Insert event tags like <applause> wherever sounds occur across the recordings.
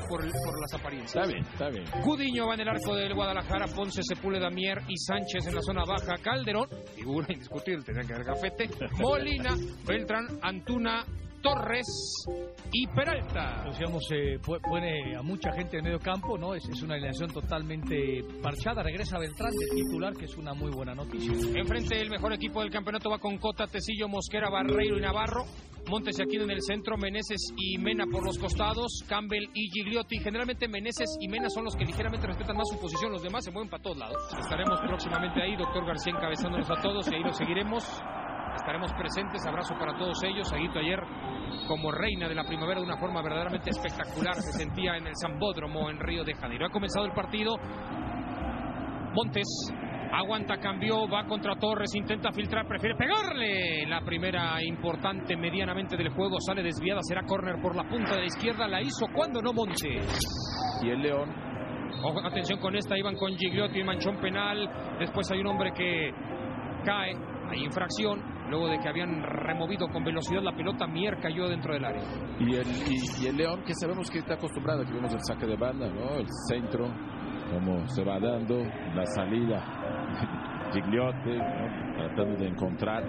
solamente por, por las apariencias. Está bien, está bien. Cudiño va en el arco del Guadalajara, Ponce, Sepúlveda, Mier y Sánchez en la zona baja, Calderón, figura indiscutible, tendría que haber gafete, <laughs> Molina, Beltrán, Antuna, Torres y Peralta. Decíamos, eh, pu- pone a mucha gente en medio campo, ¿no? Es, es una alineación totalmente parchada. Regresa Beltrán de titular, que es una muy buena noticia. Enfrente el mejor equipo del campeonato va con Cota, Tecillo, Mosquera, Barreiro y Navarro. Montes y Aquino en el centro, Meneses y Mena por los costados, Campbell y Gigliotti. Generalmente Meneses y Mena son los que ligeramente respetan más su posición, los demás se mueven para todos lados. Estaremos próximamente ahí, doctor García encabezándonos a todos y ahí los seguiremos. Estaremos presentes, abrazo para todos ellos. Aguito ayer como reina de la primavera de una forma verdaderamente espectacular se sentía en el Zambódromo en Río de Janeiro. Ha comenzado el partido. Montes aguanta, cambió, va contra Torres, intenta filtrar, prefiere pegarle. La primera importante medianamente del juego sale desviada, será córner por la punta de la izquierda. La hizo cuando no Montes. Y el León, Ojo, atención con esta, iban con Gigliotti, manchón penal. Después hay un hombre que cae, hay infracción. Luego de que habían removido con velocidad la pelota, Mier cayó dentro del área. y el, y, y el León que sabemos que está acostumbrado, que vemos el saque de banda, ¿no? El centro, cómo se va dando, la salida, <laughs> Gigliotti, ¿no? Tratando de encontrar.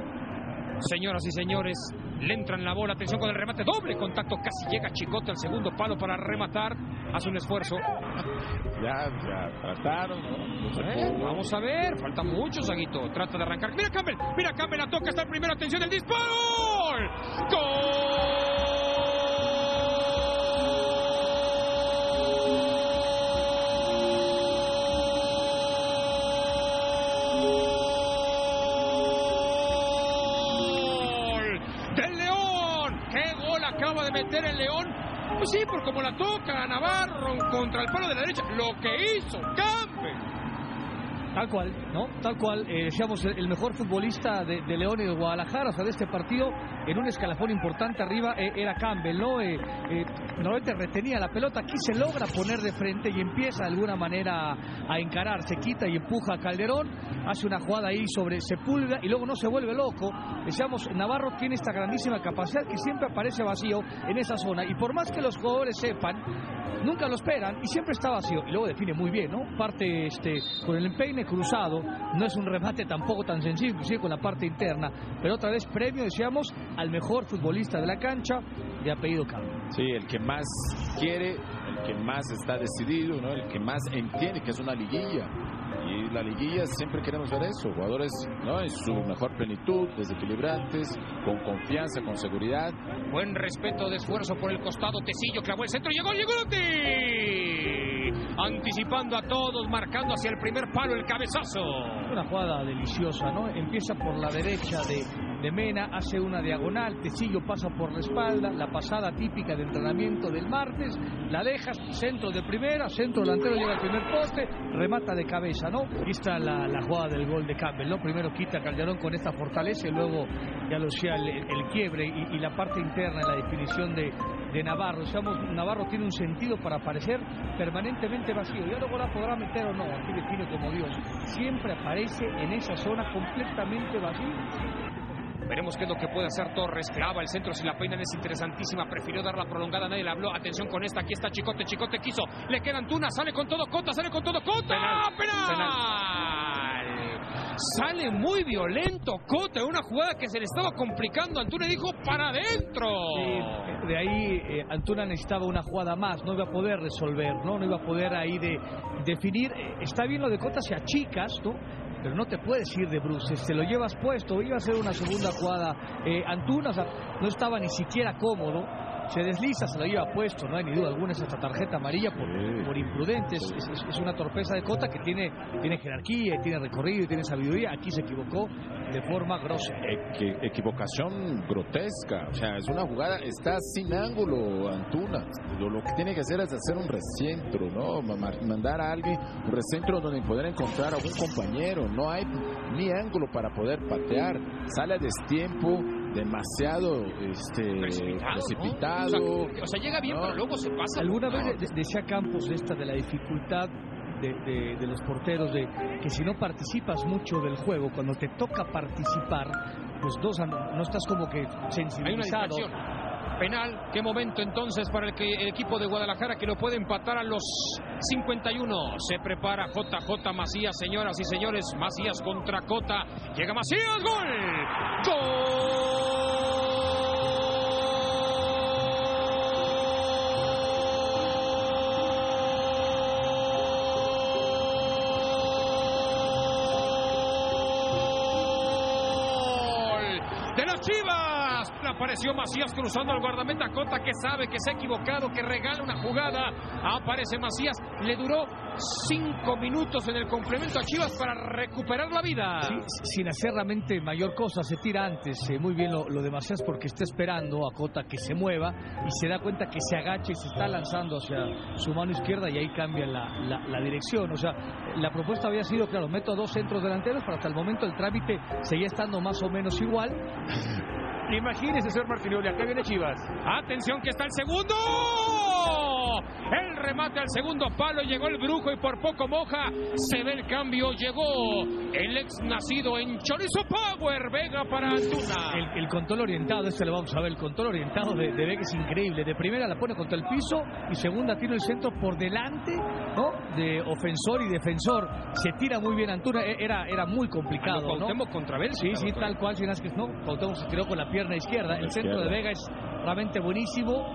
Señoras y señores, le entran la bola, atención con el remate, doble contacto, casi llega Chicote al segundo palo para rematar, hace un esfuerzo. Ya, ya trataron, Eh, vamos a ver, falta mucho, Saguito, trata de arrancar. Mira Campbell, mira Campbell, la toca, está el primero, atención, el disparo. ¡Gol! El León! Pues sí, por como la toca a Navarro contra el palo de la derecha. Lo que hizo Campbell. Tal cual, ¿no? Tal cual. Eh, decíamos, el el mejor futbolista de, de León y de Guadalajara, o sea, de este partido, en un escalafón importante arriba, eh, era Campbell, ¿no? Eh, eh, normalmente retenía la pelota, aquí se logra poner de frente y empieza de alguna manera a encarar, se quita y empuja a Calderón, hace una jugada ahí sobre Sepúlveda y luego no se vuelve loco. Decíamos, Navarro tiene esta grandísima capacidad que siempre aparece vacío en esa zona y por más que los jugadores sepan, nunca lo esperan y siempre está vacío y luego define muy bien, ¿no? Parte este con el empeine cruzado, no es un remate tampoco tan sencillo, inclusive con la parte interna, pero otra vez premio, decíamos, al mejor futbolista de la cancha de apellido Campbell. Sí, el que más quiere, el que más está decidido, ¿no? El que más entiende que es una liguilla. Y la liguilla siempre queremos ver eso, jugadores ¿no? en su mejor plenitud, desequilibrantes, con confianza, con seguridad. Buen respeto de esfuerzo por el costado. Tecillo clavó el centro. Llegó, llegó Lotti. Anticipando a todos, marcando hacia el primer palo el cabezazo. Una jugada deliciosa, ¿no? Empieza por la derecha de, de Mena, hace una diagonal, Tecillo pasa por la espalda, la pasada típica de entrenamiento del martes, la dejas, centro de primera, centro delantero llega al primer poste, remata de cabeza, ¿no? Aquí está la, jugada del gol de Campbell, ¿no? Primero quita Calderón con esta fortaleza y luego ya lo decía el, quiebre y, y la parte interna en la definición de, de Navarro. Decíamos, Navarro tiene un sentido para aparecer permanentemente vacío. Ya luego la podrá meter o no, aquí define como Dios. Siempre aparece en esa zona completamente vacío. Veremos qué es lo que puede hacer Torres. Clava el centro si la peinan es interesantísima. Prefirió dar la prolongada, nadie le habló. Atención con esta. Aquí está Chicote. Chicote quiso. Le queda Antuna. Sale con todo Cota. Sale con todo Cota. ¡Penal! Sale muy violento Cota. Una jugada que se le estaba complicando. Antuna dijo para adentro. Sí, de ahí eh, Antuna necesitaba una jugada más, no iba a poder resolver, no, no iba a poder ahí de definir. Eh, Está bien lo de Cota si achicas, ¿no? Pero no te puedes ir de bruces, te lo llevas puesto, iba a ser una segunda jugada. Eh, Antuna no estaba ni siquiera cómodo, se desliza, se lo lleva puesto, no hay ni duda alguna, es esta tarjeta amarilla por, Sí. por imprudente, es, es- es una torpeza de Cota que tiene, tiene jerarquía, tiene recorrido, y tiene sabiduría, aquí se equivocó de forma grosera. Equi- equivocación grotesca, o sea, es una jugada, está sin ángulo Antuna. Lo, lo que tiene que hacer es hacer un recentro, ¿no? Ma- ma- Mandar a alguien un recentro donde poder encontrar a un compañero. No hay ni ángulo para poder patear. Sale a destiempo, demasiado este, Precipitado. O sea, o sea, llega bien, No. pero luego se pasa. Alguna No, vez de- decía Campos de esta de la dificultad de, de- de los porteros de que si no participas mucho del juego, cuando te toca participar, pues dos no, no estás como que Hay una sensibilizado. Penal. Qué momento entonces para el, que, el equipo de Guadalajara que lo puede empatar a los 51. Se prepara JJ Macías, señoras y señores. Macías contra Cota. Llega Macías, gol. Gol Apareció Macías cruzando al guardameta Cota que sabe que se ha equivocado, que regala una jugada. Aparece Macías. Le duró cinco minutos en el complemento a Chivas para recuperar la vida. Sin hacer realmente mayor cosa, se tira antes eh, muy bien lo, lo de Macías porque está esperando a Cota que se mueva y se da cuenta que se agacha y se está lanzando hacia su mano izquierda y ahí cambia la, la- la dirección. O sea, la propuesta había sido, claro, meto a dos centros delanteros, pero hasta el momento el trámite seguía estando más o menos igual. Imagínese, señor Martinoli, acá viene Chivas. Atención que está el segundo. El remate al segundo palo. Llegó el brujo y por poco moja. Se ve el cambio. Llegó el ex nacido en Chorizo Power. Vega para Antuna. El, el control orientado, este lo vamos a ver, el control orientado de, de Vega es increíble. De primera la pone contra el piso y segunda tira el centro por delante, ¿no? De ofensor y defensor. Se tira muy bien Antuna, e- era, era muy complicado, ¿no? Contra Bélgica. Sí, sí, tal cual, sin que no, Cuauhtémoc se tiró con la pierna izquierda. El centro de. Vega es realmente buenísimo.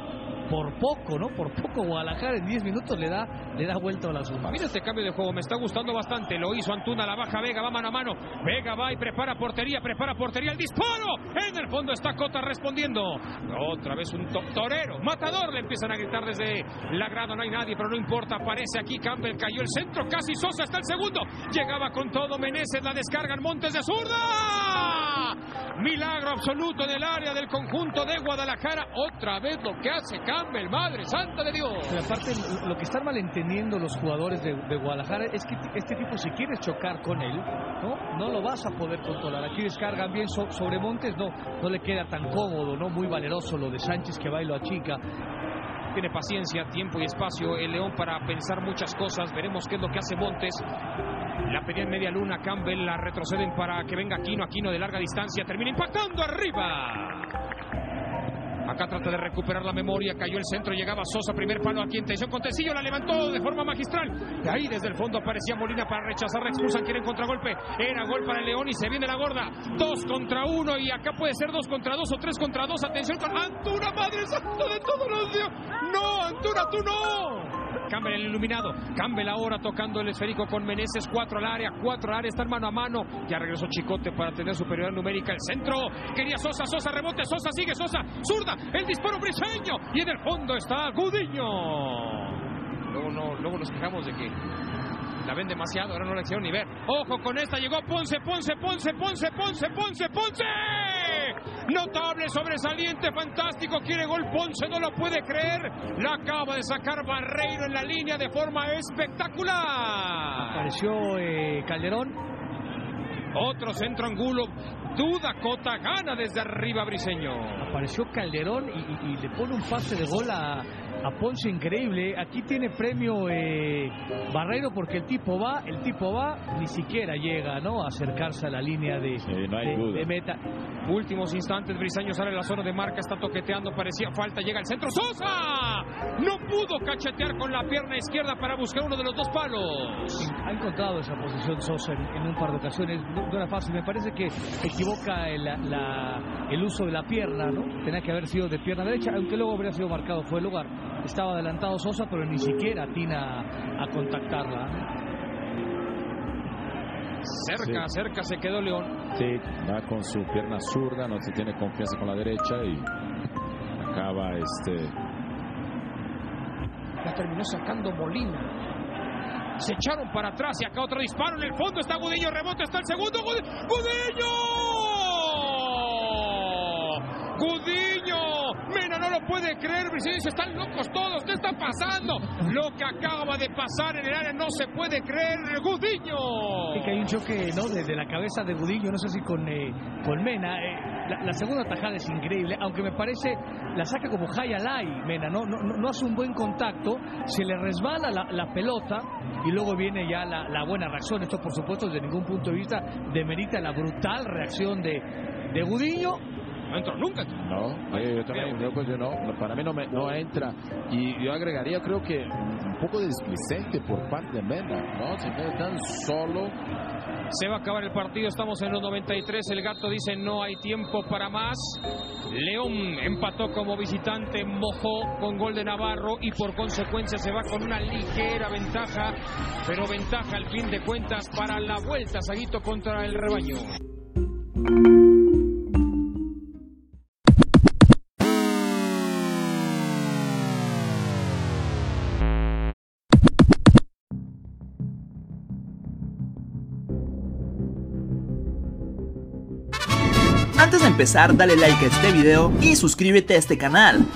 Por poco, ¿no? Por poco Guadalajara en 10 minutos le da, le da vuelta a la suma. Mira este cambio de juego, me está gustando bastante. Lo hizo Antuna, la baja Vega, va mano a mano. Vega va y prepara portería, prepara portería, el disparo. En el fondo está Cota respondiendo. Otra vez un to- torero, matador, le empiezan a gritar desde la grada. No hay nadie, pero no importa. Aparece aquí Campbell, cayó el centro, casi Sosa está el segundo. Llegaba con todo Meneses, la descargan Montes de zurda. Milagro absoluto en el área del conjunto de Guadalajara. Otra vez lo que hace Campbell, madre santa de Dios. Pero aparte, lo- que están malentendiendo los jugadores de, de Guadalajara es que este tipo, si quieres chocar con él, ¿no? No lo vas a poder controlar. Aquí descargan bien so- sobre Montes, no, no le queda tan cómodo, ¿no? Muy valeroso lo de Sánchez que va y lo achica. Tiene paciencia, tiempo y espacio el León para pensar muchas cosas. Veremos qué es lo que hace Montes. La pedía en media luna. Campbell la retroceden para que venga Aquino. Aquino de larga distancia. Termina impactando arriba. Acá trata de recuperar la memoria. Cayó el centro. Llegaba Sosa. Primer palo aquí en tensión con Tecillo. La levantó de forma magistral. Y ahí desde el fondo aparecía Molina para rechazar. La expulsan. Quieren contragolpe. Era gol para el León y se viene la gorda. Dos contra uno. Y acá puede ser dos contra dos o tres contra dos. Atención con Antuna. Madre santa de todos los dios. No, Antuna, tú no. Campbell el iluminado. Campbell ahora tocando el esférico con Meneses. Cuatro al área, cuatro al área. Están mano a mano. Ya regresó Chicote para tener superioridad numérica. El centro. Quería Sosa, Sosa rebote. Sosa sigue, Sosa. Zurda. El disparo briseño. Y en el fondo está Gudiño. Luego, no, luego nos quejamos de que la ven demasiado. Ahora no la hicieron ni ver. Ojo con esta. Llegó Ponce, Ponce, Ponce, Ponce, Ponce, Ponce, Ponce. Notable, sobresaliente, fantástico. Quiere gol Ponce, no lo puede creer. La acaba de sacar Barreiro en la línea de forma espectacular. Apareció eh, Calderón, Otro centro angulo. Duda Cota, gana desde arriba Briseño. apareció Calderón y, y- y le pone un pase de gol a, a Ponce increíble. Aquí tiene premio eh, Barreiro porque el tipo va, el tipo va, ni siquiera llega ¿no? a acercarse a la línea de, Sí, no hay de- duda. de meta. Últimos instantes, Briseño sale a la zona de marca, está toqueteando, parecía falta, llega el centro. ¡Sosa! No pudo cachetear con la pierna izquierda para buscar uno de los dos palos. Ha encontrado esa posición Sosa en, en un par de ocasiones, no, no era fácil. Me parece que equivoca el, la- el uso de la pierna, ¿no? Tenía que haber sido de pierna derecha, aunque luego habría sido marcado fue el lugar. Estaba adelantado Sosa, pero ni siquiera atina a contactarla. Cerca, cerca se quedó León. Sí, va con su pierna zurda, no se tiene confianza con la derecha y acaba este La terminó sacando Molina. Se echaron para atrás y acá otro disparo en el fondo. Está Gudiño, rebote, está el segundo. Gudi- ¡Gudiño! ¡Gudiño! No puede creer. Briseño están locos todos. ¿Qué está pasando? Lo que acaba de pasar en el área no se puede creer. ¡Gudiño! Y que hay un choque ¿no? desde la cabeza de Budillo, no sé si con, eh, con Mena. eh, la, la segunda tajada es increíble, aunque me parece la saca como Hayalai, Mena, ¿no? No, no, no hace un buen contacto, se le resbala la, la pelota y luego viene ya la, la buena reacción. Esto, por supuesto, desde ningún punto de vista demerita la brutal reacción de, de Gudiño. No entró nunca. No, yo también, yo, pues, yo no, para mí no, me, no entra. Y yo agregaría, creo que un poco displicente por parte de Mena, ¿no? Se queda tan solo. Se va a acabar el partido, estamos en los 93. El gato dice no hay tiempo para más. León empató como visitante, mojó con gol de Navarro y por consecuencia se va con una ligera ventaja, pero ventaja al fin de cuentas para la vuelta, Saguito contra el rebaño. Empezar, dale like a este video y suscríbete a este canal.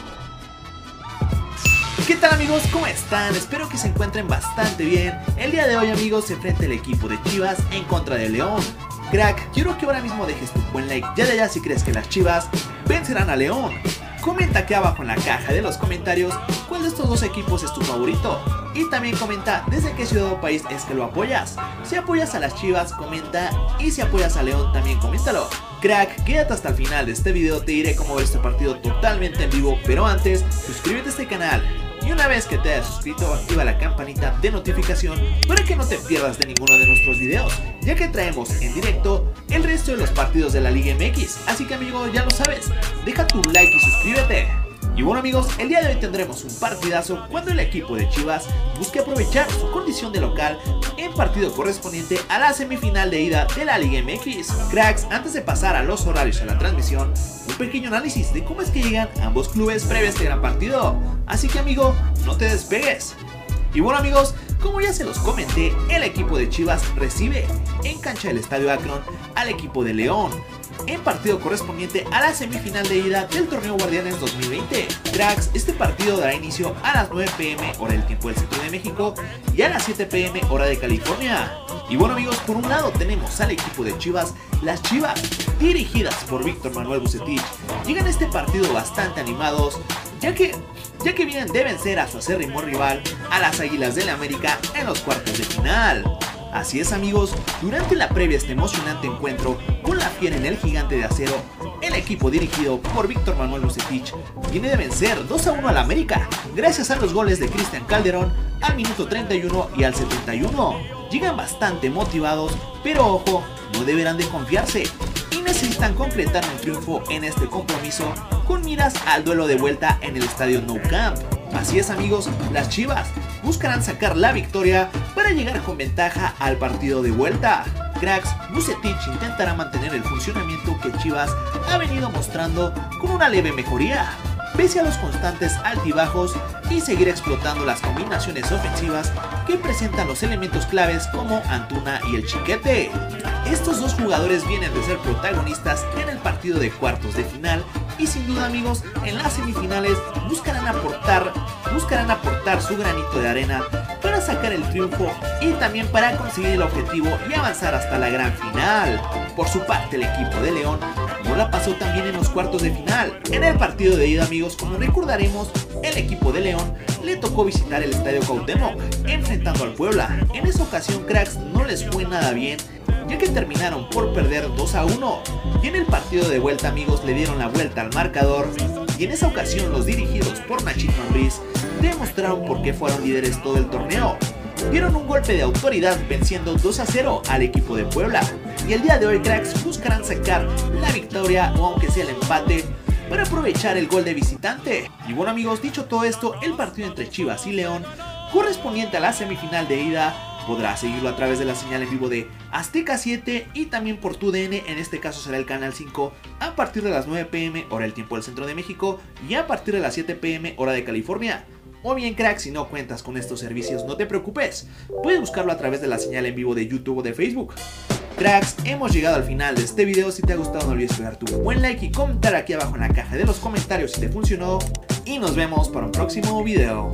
¿Qué tal amigos? ¿Cómo están? Espero que se encuentren bastante bien. El día de hoy amigos se enfrenta el equipo de Chivas en contra de León. Crack, quiero que ahora mismo dejes tu buen like ya de allá si crees que las Chivas vencerán a León. Comenta aquí abajo en la caja de los comentarios cuál de estos dos equipos es tu favorito. Y también comenta desde qué ciudad o país es que lo apoyas. Si apoyas a las Chivas, comenta. Y si apoyas a León, también coméntalo. Crack, quédate hasta el final de este video, te diré cómo ver este partido totalmente en vivo. Pero antes, suscríbete a este canal y una vez que te hayas suscrito, activa la campanita de notificación para que no te pierdas de ninguno de nuestros videos, ya que traemos en directo el resto de los partidos de la Liga MX. Así que amigo, ya lo sabes, deja tu like y suscríbete. Y bueno amigos, el día de hoy tendremos un partidazo cuando el equipo de Chivas busque aprovechar su condición de local en partido correspondiente a la semifinal de ida de la Liga MX. Cracks, antes de pasar a los horarios a la transmisión, un pequeño análisis de cómo es que llegan ambos clubes previo a este gran partido. Así que amigo, no te despegues. Y bueno amigos, como ya se los comenté, el equipo de Chivas recibe en cancha del Estadio Akron al equipo de León en partido correspondiente a la semifinal de ida del torneo Guardianes 2020. Cracks, este partido dará inicio a las 9 pm hora del tiempo del centro de México y a las 7 pm hora de California. Y bueno amigos, por un lado tenemos al equipo de Chivas, las Chivas, dirigidas por Víctor Manuel Bucetich, llegan a este partido bastante animados, ya que ya que vienen de vencer a su acérrimo rival, a las Águilas del la América, en los cuartos de final. Así es amigos, durante la previa este emocionante encuentro con la fiera en el gigante de acero, el equipo dirigido por Víctor Manuel Lucetich viene de vencer 2 a 1 al América, gracias a los goles de Cristian Calderón al minuto 31 y al 71. Llegan bastante motivados, pero ojo, no deberán de confiarse y necesitan completar un triunfo en este compromiso con miras al duelo de vuelta en el estadio Nou Camp. Así es amigos, las Chivas buscarán sacar la victoria para llegar con ventaja al partido de vuelta. Cracks, Bucetich intentará mantener el funcionamiento que Chivas ha venido mostrando con una leve mejoría, pese a los constantes altibajos y seguir explotando las combinaciones ofensivas que presentan los elementos claves como Antuna y el Chiquete. Estos dos jugadores vienen de ser protagonistas en el partido de cuartos de final y sin duda amigos en las semifinales buscarán aportar, buscarán aportar su granito de arena para sacar el triunfo y también para conseguir el objetivo y avanzar hasta la gran final. Por su parte el equipo de León la pasó también en los cuartos de final. En el partido de ida amigos como recordaremos el equipo de León le tocó visitar el Estadio Cuauhtémoc enfrentando al Puebla. En esa ocasión cracks no les fue nada bien ya que terminaron por perder 2 a 1. Y en el partido de vuelta amigos le dieron la vuelta al marcador y en esa ocasión los dirigidos por Nachito Ambriz demostraron por qué fueron líderes todo el torneo. Dieron un golpe de autoridad venciendo 2 a 0 al equipo de Puebla. Y el día de hoy cracks buscarán sacar la victoria o aunque sea el empate para aprovechar el gol de visitante. Y bueno amigos, dicho todo esto, el partido entre Chivas y León correspondiente a la semifinal de ida Podrás seguirlo a través de la señal en vivo de Azteca 7 y también por tu DN, en este caso será el canal 5, a partir de las 9 pm hora del tiempo del centro de México y a partir de las 7 pm hora de California. O bien crack, si no cuentas con estos servicios no te preocupes, puedes buscarlo a través de la señal en vivo de YouTube o de Facebook. Cracks, hemos llegado al final de este video, si te ha gustado no olvides pegar tu buen like y comentar aquí abajo en la caja de los comentarios si te funcionó y nos vemos para un próximo video.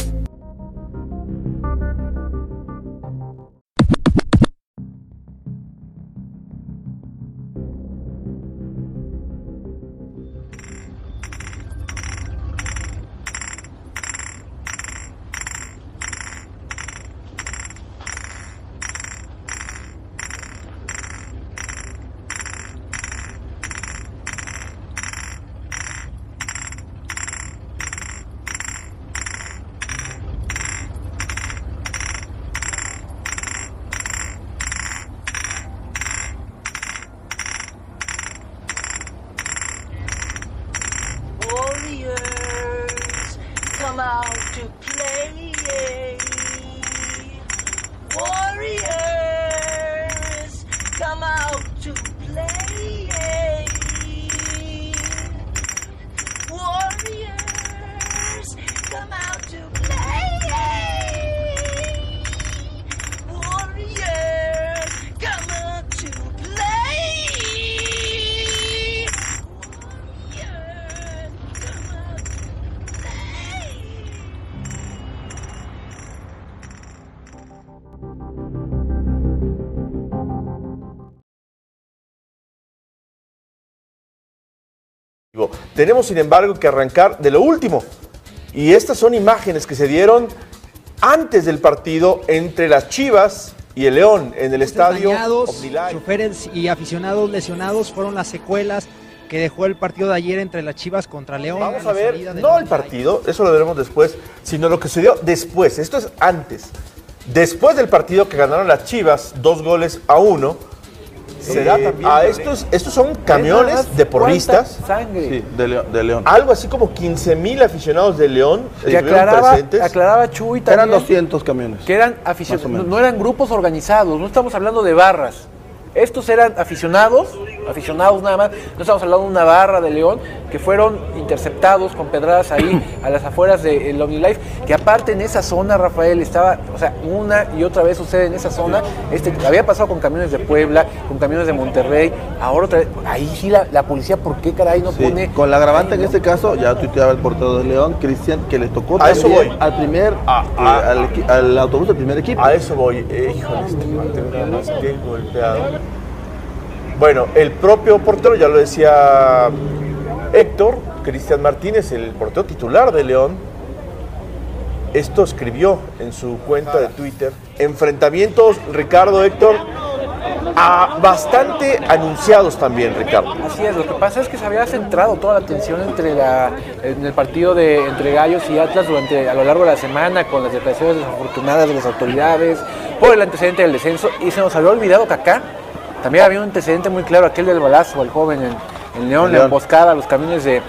Tenemos, sin embargo, que arrancar de lo último. Y estas son imágenes que se dieron antes del partido entre las Chivas y el León en el estadio choferes y aficionados lesionados fueron las secuelas que dejó el partido de ayer entre las Chivas contra León. Vamos a ver, no el partido, eso lo veremos después, sino lo que sucedió después. Esto es antes. Después del partido que ganaron las Chivas, dos goles a uno, se da también a estos, estos son camiones de porristas. Sangre. Sí, de León. De León. Algo así como 15 mil aficionados de León Que aclaraba, presentes. aclaraba Chuy también. Eran 200 camiones. que eran aficionados, no eran grupos organizados, no estamos hablando de barras. Estos eran aficionados, aficionados nada más, no estamos hablando de una barra de León, que fueron interceptados con pedradas ahí <clears throat> a las afueras del OmniLife, que aparte en esa zona, Rafael, estaba, o sea, una y otra vez sucede en esa zona, este, había pasado con camiones de Puebla, con camiones de Monterrey, ahora otra vez, ahí sí la, la policía, ¿por qué caray no Sí, pone... Con la agravante en no. este caso, ya tuiteaba el portero de León, Cristian, que le tocó A eso voy. al primer, Ah, eh, ah, al, autobús del primer equipo. A eso voy. Eh, híjole, este nada más que golpeado. Bueno, el propio portero, ya lo decía Héctor, Cristian Martínez, el portero titular de León, esto escribió en su cuenta de Twitter. Enfrentamientos, Ricardo, Héctor, bastante anunciados también, Ricardo. Así es, lo que pasa es que se había centrado toda la atención entre la, en el partido de entre Gallos y Atlas durante a lo largo de la semana con las declaraciones desafortunadas de las autoridades por el antecedente del descenso y se nos había olvidado que acá también había un antecedente muy claro, aquel del balazo al joven en, en León, la emboscada a los camiones de,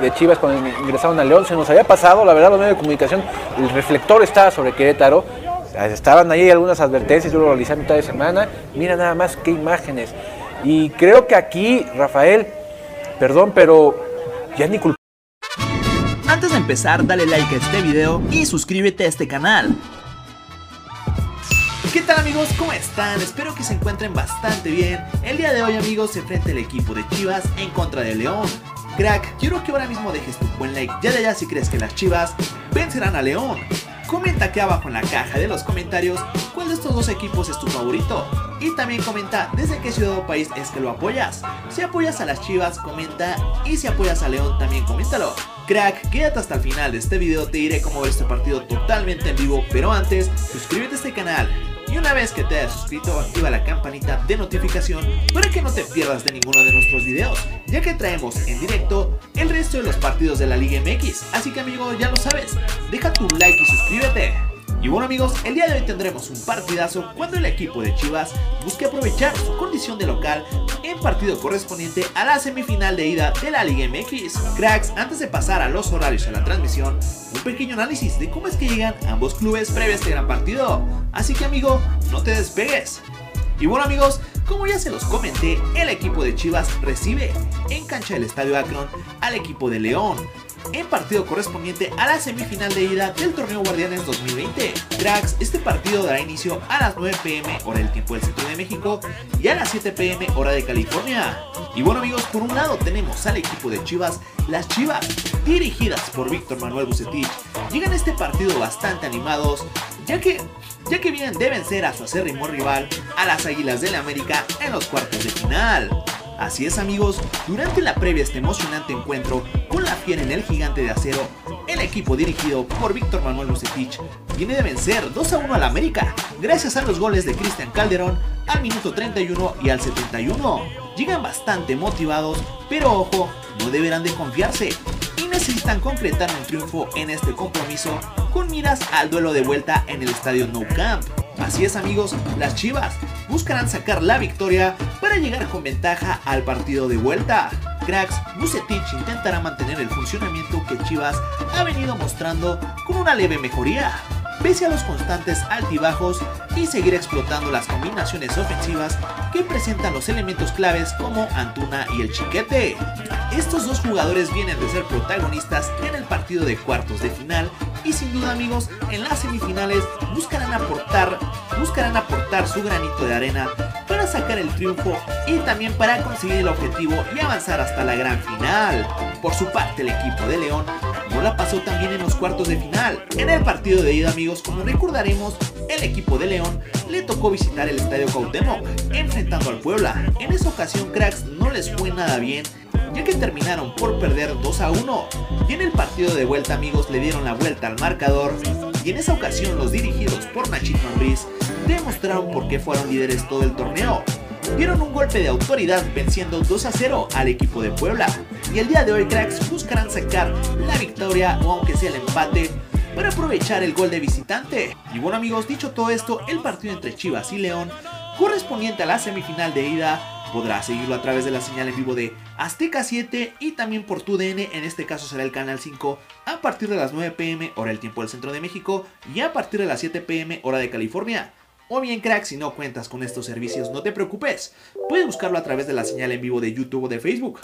de Chivas cuando ingresaron a León, se nos había pasado, la verdad los medios de comunicación, el reflector estaba sobre Querétaro, estaban ahí algunas advertencias, yo lo realicé a mitad de semana, mira nada más qué imágenes. Y creo que aquí, Rafael, perdón, pero ya ni culpa. Antes de empezar, dale like a este video y suscríbete a este canal. ¿Qué tal amigos? ¿Cómo están? Espero que se encuentren bastante bien. El día de hoy amigos se enfrenta el equipo de Chivas en contra de León. Crack, quiero que ahora mismo dejes tu buen like ya de allá si crees que las Chivas vencerán a León. Comenta aquí abajo en la caja de los comentarios cuál de estos dos equipos es tu favorito. Y también comenta desde qué ciudad o país es que lo apoyas. Si apoyas a las Chivas, comenta. Y si apoyas a León, también coméntalo. Crack, quédate hasta el final de este video, te diré cómo ver este partido totalmente en vivo. Pero antes, suscríbete a este canal. Y una vez que te hayas suscrito, activa la campanita de notificación para que no te pierdas de ninguno de nuestros videos, ya que traemos en directo el resto de los partidos de la Liga MX. Así que amigo, ya lo sabes, deja tu like y suscríbete. Y bueno amigos, el día de hoy tendremos un partidazo cuando el equipo de Chivas busque aprovechar su condición de local en partido correspondiente a la semifinal de ida de la Liga MX. Cracks, antes de pasar a los horarios de la transmisión, un pequeño análisis de cómo es que llegan ambos clubes previo a este gran partido. Así que amigo, no te despegues. Y bueno amigos, como ya se los comenté, el equipo de Chivas recibe en cancha del Estadio Akron al equipo de León en partido correspondiente a la semifinal de ida del torneo Guardianes 2020. Cracks, este partido dará inicio a las 9 pm hora del tiempo del centro de México y a las 7 pm hora de California. Y bueno amigos, por un lado tenemos al equipo de Chivas, las Chivas, dirigidas por Víctor Manuel Bucetich, llegan a este partido bastante animados, ya que ya que vienen de vencer a su acérrimo rival, a las Águilas del América, en los cuartos de final. Así es amigos, durante la previa a este emocionante encuentro con la fiera en el gigante de acero, el equipo dirigido por Víctor Manuel Lucetich viene de vencer 2 a 1 al América, gracias a los goles de Cristian Calderón al minuto 31 y al 71. Llegan bastante motivados, pero ojo, no deberán de confiarse y necesitan concretar un triunfo en este compromiso con miras al duelo de vuelta en el estadio Nou Camp. Así es amigos, las Chivas buscarán sacar la victoria para llegar con ventaja al partido de vuelta. cracks, Bucetich intentará mantener el funcionamiento que Chivas ha venido mostrando con una leve mejoría, pese a los constantes altibajos y seguir explotando las combinaciones ofensivas que presentan los elementos claves como Antuna y el Chiquete. Estos dos jugadores vienen de ser protagonistas en el partido de cuartos de final y sin duda amigos en las semifinales buscarán aportar, buscarán aportar su granito de arena para sacar el triunfo y también para conseguir el objetivo y avanzar hasta la gran final. Por su parte el equipo de León no la pasó también en los cuartos de final. En el partido de ida amigos, como recordaremos, el equipo de León le tocó visitar el Estadio Cuauhtémoc, enfrentando al Puebla. En esa ocasión cracks no les fue nada bien ya que terminaron por perder 2 a 1. Y en el partido de vuelta amigos le dieron la vuelta al marcador y en esa ocasión los dirigidos por Nachito Ambriz demostraron por qué fueron líderes todo el torneo. Dieron un golpe de autoridad venciendo 2 a 0 al equipo de Puebla. Y el día de hoy cracks buscarán sacar la victoria o aunque sea el empate para aprovechar el gol de visitante. Y bueno amigos, dicho todo esto, el partido entre Chivas y León correspondiente a la semifinal de ida Podrás seguirlo a través de la señal en vivo de Azteca 7 y también por tu DN, en este caso será el canal 5 a partir de las 9 pm hora del tiempo del centro de México y a partir de las 7 pm hora de California. O bien crack, si no cuentas con estos servicios no te preocupes, puedes buscarlo a través de la señal en vivo de YouTube o de Facebook.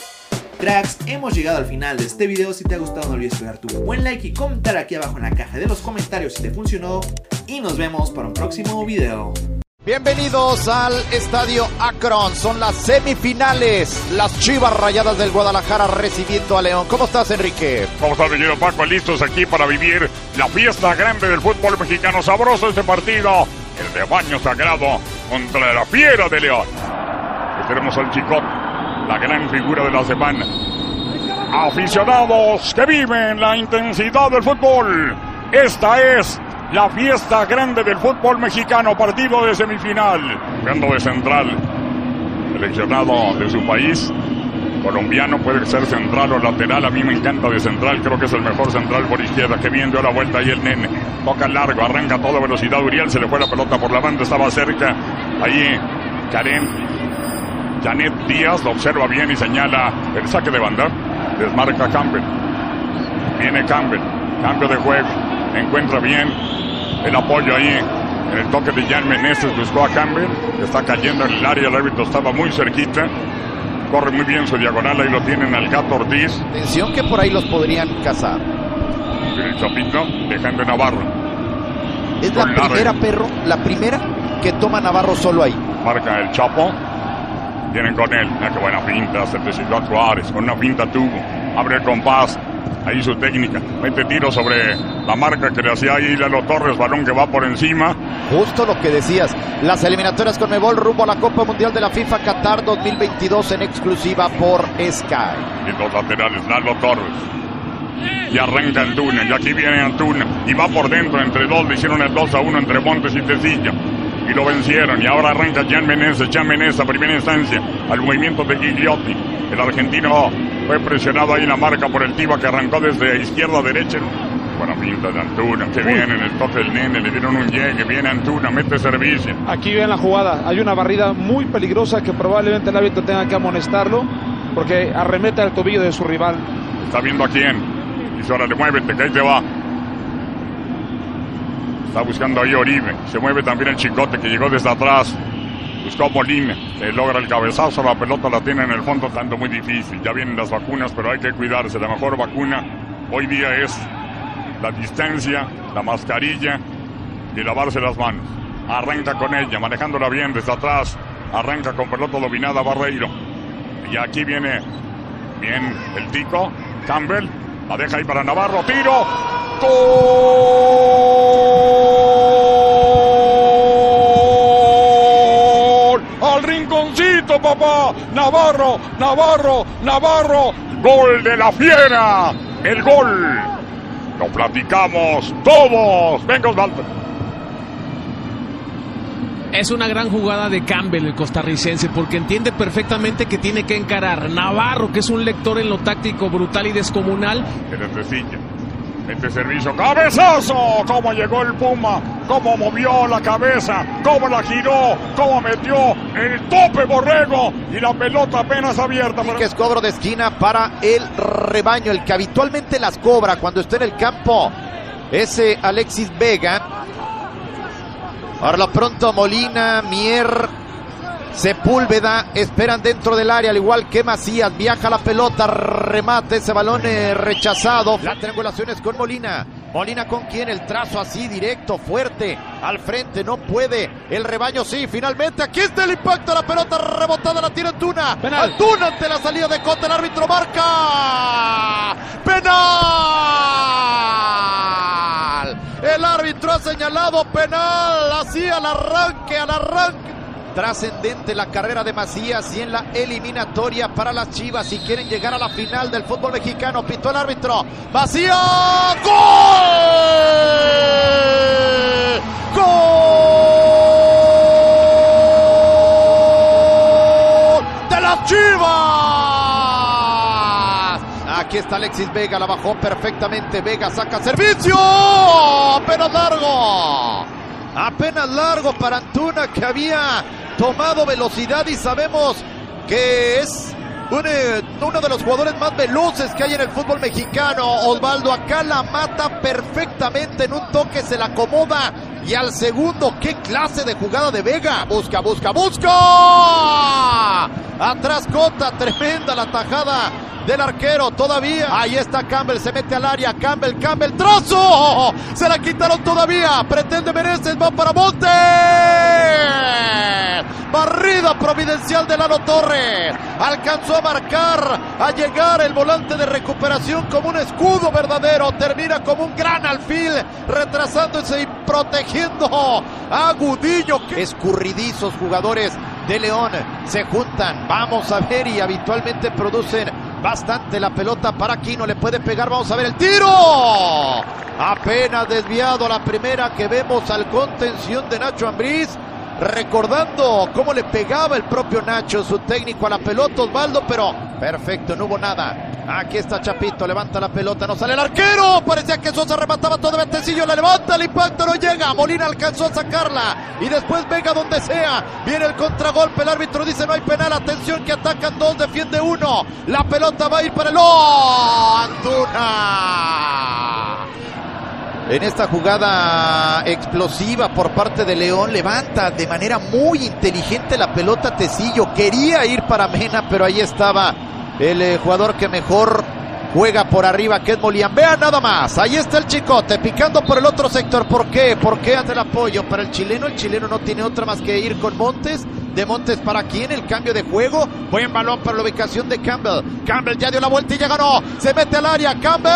Cracks, hemos llegado al final de este video, si te ha gustado no olvides pegar tu buen like y comentar aquí abajo en la caja de los comentarios si te funcionó y nos vemos para un próximo video. Bienvenidos al Estadio Akron. Son las semifinales. Las Chivas Rayadas del Guadalajara recibiendo a León. ¿Cómo estás, Enrique? ¿Cómo estás, mi querido Paco? Listos aquí para vivir la fiesta grande del fútbol mexicano. Sabroso este partido. El rebaño sagrado contra la fiera de León. Tenemos al Chicot, la gran figura de la semana. Aficionados que viven la intensidad del fútbol. Esta es la fiesta grande del fútbol mexicano, partido de semifinal. Jugando de central, seleccionado de su país, colombiano, puede ser central o lateral. A mí me encanta de central, creo que es el mejor central por izquierda. Que bien dio la vuelta ahí el nene. Toca largo, arranca a toda velocidad. Uriel se le fue la pelota por la banda, estaba cerca. Ahí Karen. Janet Díaz lo observa bien y señala el saque de banda. Desmarca Campbell. Viene Campbell. Cambio de juego. Encuentra bien el apoyo ahí en el toque de Jan Meneses. Buscó a Campbell. Está cayendo en el área. El árbitro estaba muy cerquita. Corre muy bien su diagonal. Ahí lo tienen al gato Ortiz. Atención que por ahí los podrían cazar. El Chapito dejando Navarro. Es la Larry. primera, perro, la primera que toma Navarro solo ahí. Marca el Chapo. Vienen con él. Mira qué buena finta. Se decidió a Juárez. Con una finta tuvo. Abre el compás. Ahí su técnica. Mete tiro sobre la marca que le hacía ahí Lalo Torres. Balón que va por encima. Justo lo que decías. Las eliminatorias con Mebol rumbo a la Copa Mundial de la FIFA Qatar 2022 en exclusiva por Sky. Y los laterales. Lalo Torres. Y arranca Antuna. Y aquí viene Antuna. Y va por dentro entre dos. Le hicieron el 2 a 1 entre Montes y Tecilla. Y lo vencieron. Y ahora arranca Jan Meneses. Jan Meneses a primera instancia. Al movimiento de Gigliotti. El argentino fue presionado ahí en la marca por el Tiva que arrancó desde izquierda a derecha. Buena pinta de Antuna. Que viene en el toque del nene. Le dieron un llegue. Viene Antuna. Mete servicio. Aquí ven la jugada. Hay una barrida muy peligrosa que probablemente el árbitro tenga que amonestarlo porque arremete al tobillo de su rival. Está viendo a quién. Dice, órale, muévete, que ahí te va. Está buscando ahí Oribe. Se mueve también el chicote que llegó desde atrás. Buscó a Molina. Que logra el cabezazo. La pelota la tiene en el fondo, tanto muy difícil. Ya vienen las vacunas, pero hay que cuidarse. La mejor vacuna hoy día es la distancia, la mascarilla y lavarse las manos. Arranca con ella, manejándola bien desde atrás. Arranca con pelota dominada Barreiro. Y aquí viene bien el tico. Campbell. La deja ahí para Navarro. Tiro. ¡Gol! Al rinconcito, papá. Navarro, Navarro, Navarro. Gol de la fiera. El gol. Lo platicamos todos. Venga, Osvaldo. Es una gran jugada de Campbell, el costarricense, porque entiende perfectamente que tiene que encarar. Navarro, que es un lector en lo táctico brutal y descomunal. Mete servicio, cabezazo. Cómo llegó el Puma, cómo movió la cabeza, cómo la giró, cómo metió el tope Borrego y la pelota apenas abierta. que es cobro de esquina para el rebaño, el que habitualmente las cobra cuando está en el campo. Ese Alexis Vega. Por lo pronto Molina, Mier, Sepúlveda esperan dentro del área, al igual que Macías. Viaja la pelota, remate ese balón eh, rechazado. La triangulación es con Molina. Molina con quien el trazo así directo, fuerte, al frente, no puede. El rebaño sí, finalmente aquí está el impacto, la pelota rebotada la tira Antuna. Antuna ante la salida de Cota, el árbitro marca. Penal. El árbitro ha señalado penal, así al arranque, al arranque. Trascendente la carrera de Macías y en la eliminatoria para las Chivas. Si quieren llegar a la final del fútbol mexicano, pitó el árbitro. Macías, ¡Gol! ¡Gol! ¡De las Chivas! Aquí está Alexis Vega, la bajó perfectamente. Vega saca servicio. Apenas largo. Apenas largo para Antuna que había tomado velocidad y sabemos que es eh, uno de los jugadores más veloces que hay en el fútbol mexicano. Osvaldo acá la mata perfectamente en un toque, se la acomoda. Y al segundo, qué clase de jugada de Vega. Busca, busca, busca. Atrás Cota, tremenda la tajada del arquero todavía. Ahí está Campbell, se mete al área. Campbell, Campbell, trozo. Se la quitaron todavía. Pretende Mereces, va para Montes. Barrida providencial de Lalo Torres. Alcanzó a marcar, a llegar el volante de recuperación como un escudo verdadero. Termina como un gran alfil, retrasándose y protegiendo a Gudillo. Escurridizos jugadores de León se juntan. Vamos a ver y habitualmente producen bastante la pelota para aquí, no le puede pegar, vamos a ver el tiro. Apenas desviado la primera que vemos al contención de Nacho Ambriz. Recordando cómo le pegaba el propio Nacho, su técnico a la pelota, Osvaldo, pero perfecto, no hubo nada. Aquí está Chapito, levanta la pelota, no sale el arquero. Parecía que Sosa remataba todo Ventecillo, la levanta, el impacto no llega. Molina alcanzó a sacarla y después venga donde sea. Viene el contragolpe, el árbitro dice no hay penal. Atención que atacan dos, defiende uno. La pelota va a ir para el ¡Oh! En esta jugada explosiva por parte de León, levanta de manera muy inteligente la pelota Tecillo. Quería ir para Mena, pero ahí estaba el eh, jugador que mejor juega por arriba, que es Molián. Vean nada más, ahí está el chicote picando por el otro sector. ¿Por qué? ¿Por qué hace el apoyo para el chileno? El chileno no tiene otra más que ir con Montes. De Montes para quién, el cambio de juego. Buen balón para la ubicación de Campbell. Campbell ya dio la vuelta y ya ganó. Se mete al área. Campbell.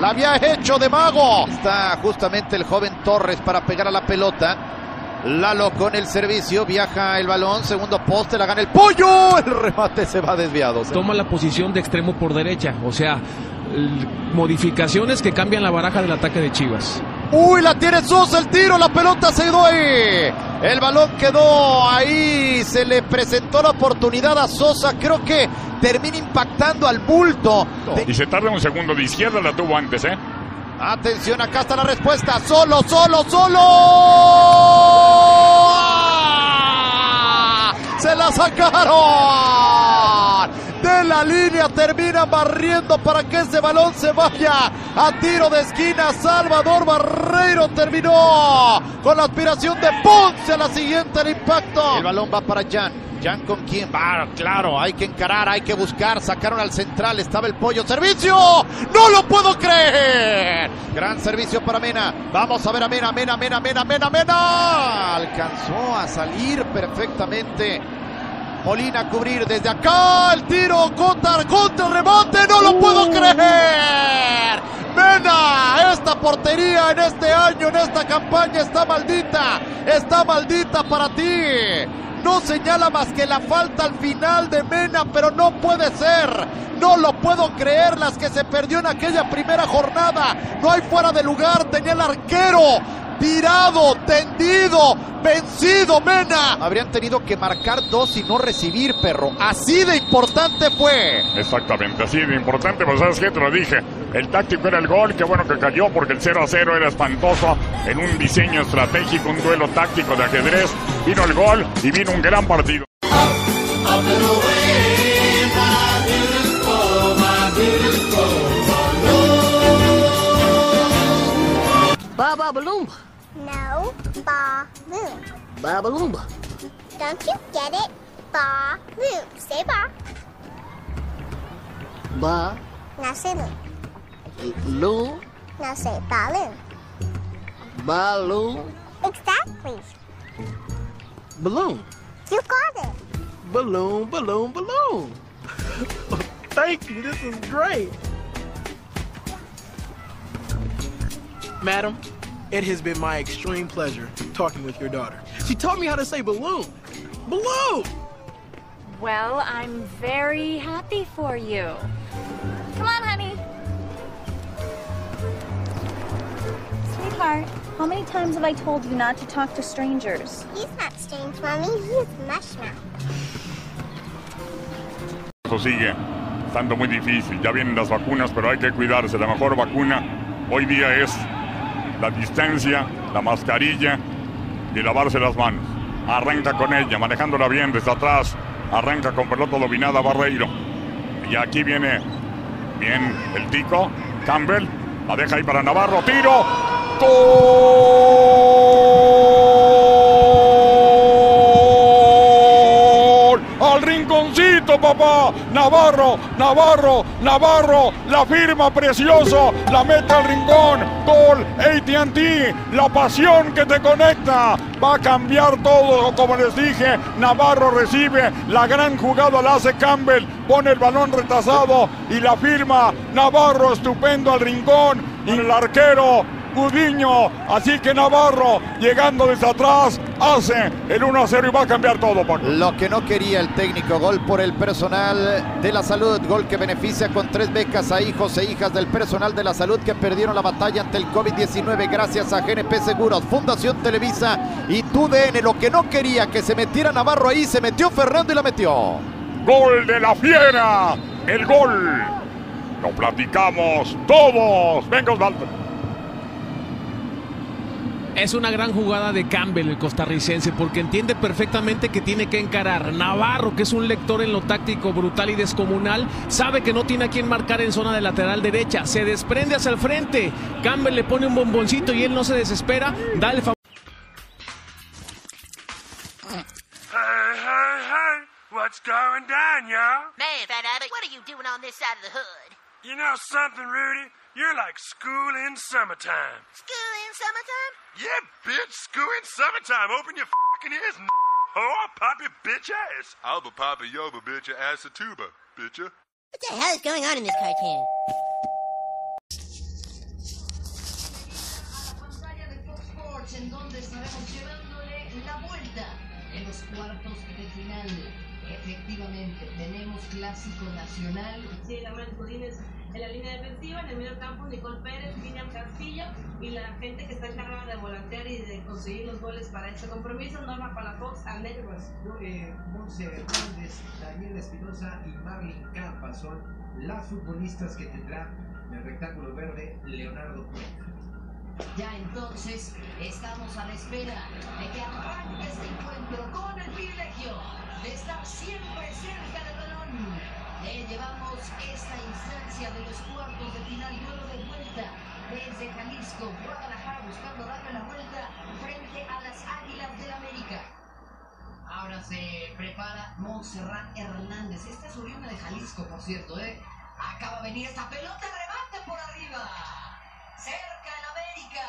La había hecho de mago. Está justamente el joven Torres para pegar a la pelota. Lalo con el servicio, viaja el balón, segundo poste, la gana el pollo, <laughs> el remate se va desviado. Toma la posición de extremo por derecha, o sea, modificaciones que cambian la baraja del ataque de Chivas. Uy, la tiene Sosa, el tiro, la pelota se dio ahí. El balón quedó ahí, se le presentó la oportunidad a Sosa, creo que termina impactando al bulto. Y se tarda un segundo de izquierda, la tuvo antes, ¿eh? Atención, acá está la respuesta. Solo, solo, solo. ¡Ah! Se la sacaron. De la línea termina barriendo para que ese balón se vaya a tiro de esquina. Salvador Barreiro terminó con la aspiración de Ponce a la siguiente el impacto. El balón va para Jan. Jan con quién va, claro, hay que encarar, hay que buscar, sacaron al central, estaba el pollo, servicio, no lo puedo creer, gran servicio para Mena, vamos a ver a Mena, Mena, Mena, Mena, Mena, Mena, alcanzó a salir perfectamente, Molina a cubrir desde acá, el tiro, contra, contra el rebote, no lo puedo creer, Mena, esta portería en este año, en esta campaña está maldita, está maldita para ti no señala más que la falta al final de Mena, pero no puede ser. No lo puedo creer, las que se perdió en aquella primera jornada. No hay fuera de lugar, tenía el arquero tirado, tendido, vencido Mena. Habrían tenido que marcar dos y no recibir, perro. Así de importante fue. Exactamente, así de importante, pues sabes que te lo dije. El táctico era el gol, qué bueno que cayó porque el 0 a 0 era espantoso en un diseño estratégico, un duelo táctico de ajedrez. Vino el gol y vino un gran partido. Balloon. No, ba loom. Baba Don't you get it? Ba loom. Say ba. Ba Now say loom. Loon. Now say balloon. Balloon. Exactly. Balloon. You got it. Balloon, balloon, balloon. Thank you. This is great. Madam, it has been my extreme pleasure talking with your daughter. She taught me how to say balloon. Balloon! Well, I'm very happy for you. Come on, honey. Sweetheart, how many times have I told you not to talk to strangers? He's not strange, Mommy. He's Mushmouth. Eso sigue estando muy difícil. Ya vienen las vacunas, pero hay que cuidarse. La mejor vacuna hoy día es la distancia, la mascarilla y lavarse las manos. Arranca con ella, manejándola bien desde atrás. Arranca con pelota dominada Barreiro. Y aquí viene bien el tico. Campbell la deja ahí para Navarro. Tiro. ¡Gol! Papá. Navarro, Navarro, Navarro. La firma precioso. La mete al rincón. Gol. ATT. La pasión que te conecta. Va a cambiar todo. Como les dije, Navarro recibe. La gran jugada la hace Campbell. Pone el balón retrasado y la firma. Navarro estupendo al rincón. Y el arquero Gudiño. Así que Navarro, llegando desde atrás, hace el 1 a 0 y va a cambiar todo, Paco. Lo que no quería el técnico, gol por el personal de la salud, gol que beneficia con tres becas a hijos e hijas del personal de la salud que perdieron la batalla ante el COVID-19 gracias a GNP Seguros, Fundación Televisa y TUDN. Lo que no quería que se metiera Navarro ahí, se metió Fernando y la metió. Gol de la fiera, el gol. Lo platicamos todos. Venga, Osvaldo. Es una gran jugada de Campbell, el costarricense, porque entiende perfectamente que tiene que encarar. Navarro, que es un lector en lo táctico brutal y descomunal, sabe que no tiene a quien marcar en zona de lateral derecha. Se desprende hacia el frente. Campbell le pone un bomboncito y él no se desespera. Da el favor. Hey, hey, hey, what's going down, y'all? Man, Fat Abbott, what are you doing on this side of the hood? You know something, Rudy? You're like school in summertime. School in summertime? Yeah, bitch, school in summertime. Open your fucking ears, n- Oh, I'll pop your bitch ass. I'll be popping your bitch ass a tuba, bitcha. What the hell is going on in this cartoon? pantalla de Fox Sports, en donde estaremos llevándole la vuelta en los cuartos de final. Efectivamente, tenemos clásico nacional. Sí, la Godínez en la línea defensiva, en el medio campo Nicole Pérez, William Castillo y la gente que está encargada de volantear y de conseguir los goles para este compromiso, Norma Palafox, Annette Eh, Monse Hernández, Daniel Espinosa y Marlin Campa son las futbolistas que tendrá en el rectángulo verde Leonardo Cuenca. Ya entonces estamos a la espera de que arranque este encuentro con el privilegio de estar siempre cerca del balón. Eh, llevamos esta instancia de los cuartos de final, duelo de vuelta desde Jalisco, Guadalajara buscando darle la vuelta frente a las Águilas del América. Ahora se prepara Montserrat Hernández. Esta es oriunda de Jalisco, por cierto, ¿eh? Acaba de venir esta pelota, remate por arriba. Cerca el América.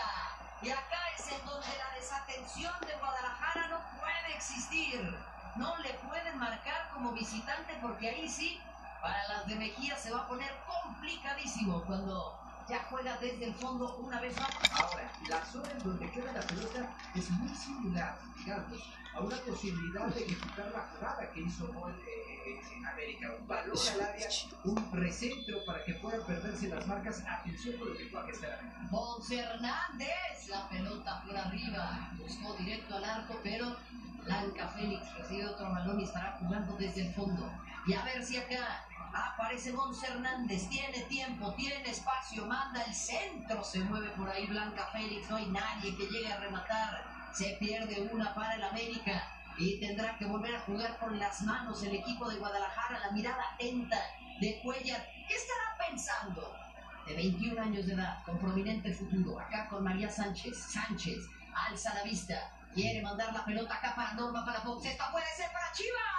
Y acá es en donde la desatención de Guadalajara no puede existir. No le pueden marcar como visitante porque ahí sí, para las de Mejía se va a poner complicadísimo cuando ya juega desde el fondo una vez más. Ahora, la zona en donde queda la pelota es muy similar, digamos, a una posibilidad de ejecutar la jugada que hizo Paul eh, en América. Un balón al área, un recentro para que puedan perderse las marcas. Atención con lo que pueda estar Ponce Hernández, la pelota por arriba, buscó directo al arco, pero Blanca Félix recibe otro balón y estará jugando desde el fondo. Y a ver si acá aparece Monse Hernández. Tiene tiempo, tiene espacio, manda el centro. Se mueve por ahí Blanca Félix. No hay nadie que llegue a rematar. Se pierde una para el América. Y tendrá que volver a jugar con las manos el equipo de Guadalajara. La mirada atenta de Cuellar. ¿Qué estará pensando? De 21 años de edad, con prominente futuro. Acá con María Sánchez. Sánchez alza la vista. Quiere mandar la pelota acá para Norma para Fox. Esta puede ser para Chivas.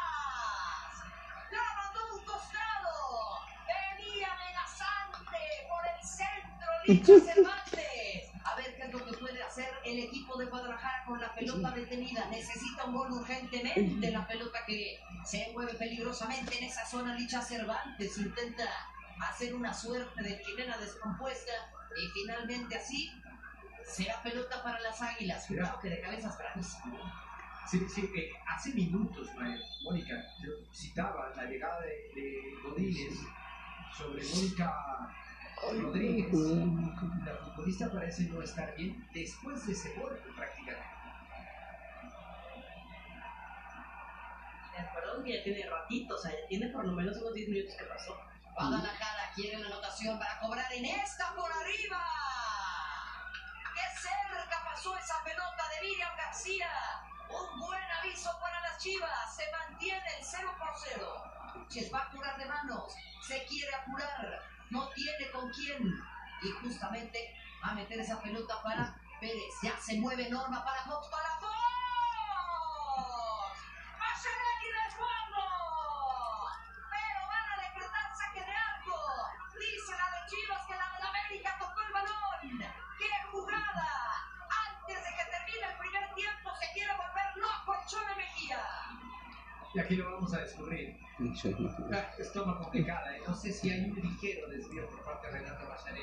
Costado. Venía amenazante por el centro. <laughs> Licha Cervantes. A ver qué es lo que puede hacer el equipo de Guadalajara con la pelota detenida. Necesita un gol urgentemente. La pelota que se mueve peligrosamente en esa zona. Licha Cervantes intenta hacer una suerte de chilena descompuesta. Y finalmente así será pelota para las águilas. Cuidado que de cabeza es bravísimo. Sí, sí, eh, hace minutos, Mónica, yo citaba la llegada de, de Godínez sobre Mónica Rodríguez. La futbolista parece no estar bien después de ese golpe prácticamente. De acuerdo que ya tiene ratito, o sea, ya tiene por lo menos unos 10 minutos que pasó. Guadalajara quiere la anotación para cobrar en esta por arriba. ¡Qué cerca pasó esa pelota de Miriam García! Un buen aviso para las Chivas. Se mantiene el 0 por 0. Ches va a curar de manos. Se quiere apurar. No tiene con quién. Y justamente va a meter esa pelota para Pérez. Ya se mueve Norma para Fox. Para Fox. Maserati de fondo. Y aquí lo vamos a descubrir. Ah, Es toma complicada. ¿eh? No sé si hay un ligero desvío por parte de Renato Bacharelli.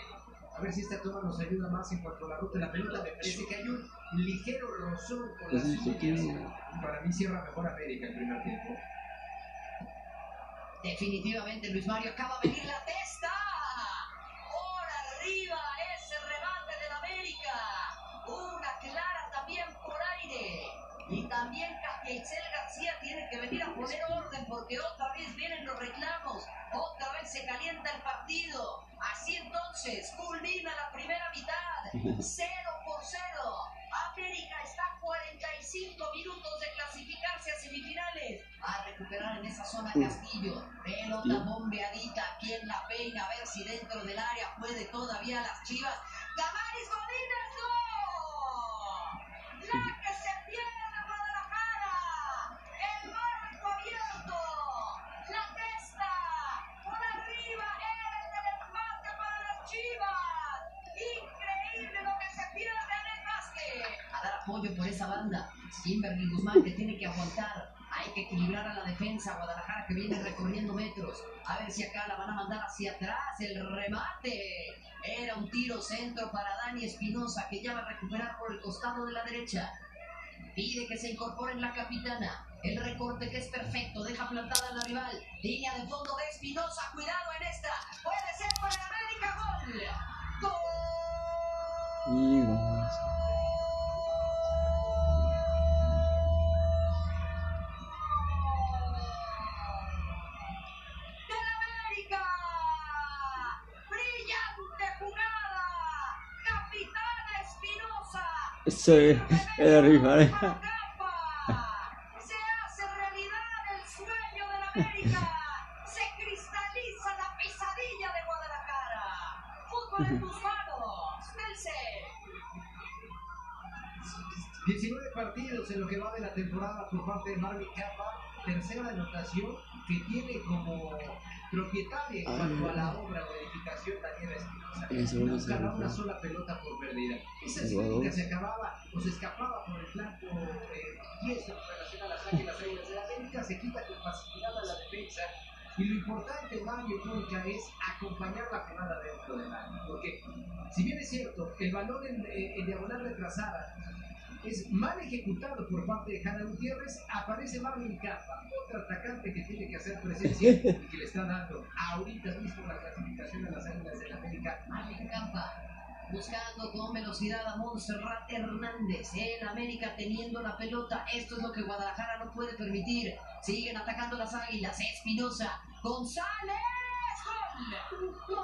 A ver si esta toma nos ayuda más en cuanto a la ruta de la pelota. Me parece que hay un ligero rozón con las uñas. Para mí cierra mejor América el primer tiempo. Definitivamente Luis Mario acaba de venir la testa. Por arriba ese remate del América. Una clara también por aire. Y también Katia Itzel García tiene que venir a poner orden porque otra vez vienen los reclamos. Otra vez se calienta el partido. Así entonces culmina la primera mitad. <laughs> Cero por cero. América está a 45 minutos de clasificarse a semifinales. A recuperar en esa zona Castillo. Pelota bombeadita. Quien la peina a ver si dentro del área puede todavía las chivas. Damaris Godínez, no. La que se pierde a Guadalajara. El marco abierto. La testa. Por arriba. El del empate para las chivas. Increíble lo que se pierde en el básquet. A dar apoyo por esa banda. Kimberly Guzmán que tiene que aguantar. Hay que equilibrar a la defensa. Guadalajara que viene recorriendo metros. A ver si acá la van a mandar hacia atrás. El remate. Era un tiro centro para Dani Espinosa que ya va a recuperar por el costado de la derecha. Pide que se incorpore en la capitana. El recorte que es perfecto. Deja plantada a la rival. Línea de fondo de Espinosa. Cuidado en esta. Puede ser para América. Gol. del <laughs> Se hace realidad el sueño del América. Se cristaliza la pesadilla de Guadalajara. Fútbol en tus manos. Nelson. 19 partidos en lo que va de la temporada por parte de Marvin Capa. Tercera anotación que tiene como propietaria en cuanto a la obra o edificación Daniela Espinosa. Da segundo. una sola pelota por perdida. Esa jugador. se acababa o se escapaba por el flanco eh, diestro en relación a las águilas águilas de la América. Se quita con facilidad a la defensa. Y lo importante, Mario Mónica, es acompañar la jugada dentro del área. Porque, si bien es cierto, el balón en, eh, en diagonal retrasada es mal ejecutado por parte de Jana Gutiérrez, aparece Marvin Capa, otro atacante que tiene que hacer presencia y que le está dando ahorita mismo la clasificación a las águilas de la América. Marvin Campa. buscando con velocidad a Montserrat Hernández. El América teniendo la pelota. Esto es lo que Guadalajara no puede permitir. Siguen atacando las águilas. Espinosa. González. Gol.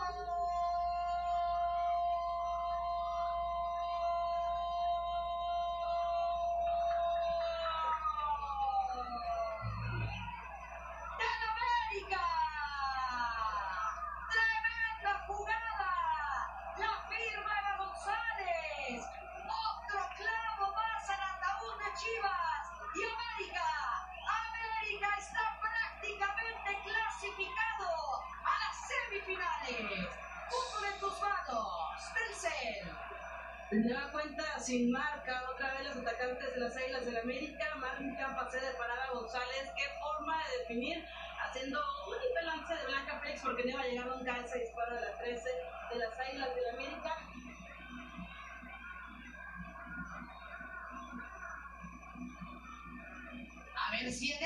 Sin marca, otra vez los atacantes de las Águilas del América, Marvin Campa se parada González, qué forma de definir, haciendo un impelance de Blanca Félix porque no iba a llegar nunca a disparo de la 13 de las Águilas del América. A ver si en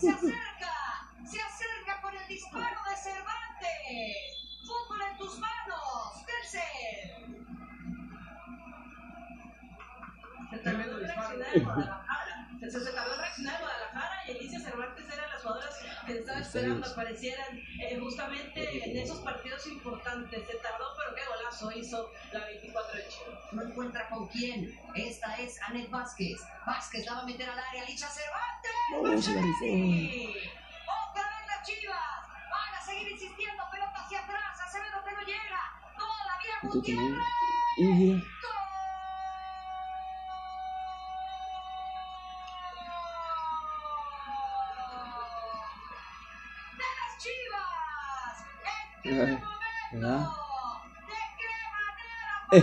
se acerca. Se acerca con el disparo de Cervantes. Fútbol en tus manos, Telcel. Se tardó en reaccionar el Guadalajara. Se, tardó en reaccionar el Guadalajara y Alicia Cervantes eran las jugadoras que estaba esperando aparecieran eh, justamente en esos partidos importantes. Se tardó, golazo hizo la 24 de. No encuentra con quién. Esta es Anet Vázquez. Vázquez la va a meter al área. Licha Cervantes. Oh. Otra vez las chivas. Van a seguir insistiendo. Pelota hacia atrás. Acevedo que no llega. Todavía. Gutiérrez. Y De las chivas. ¿En qué Ajá, momento? ¿verdad? Y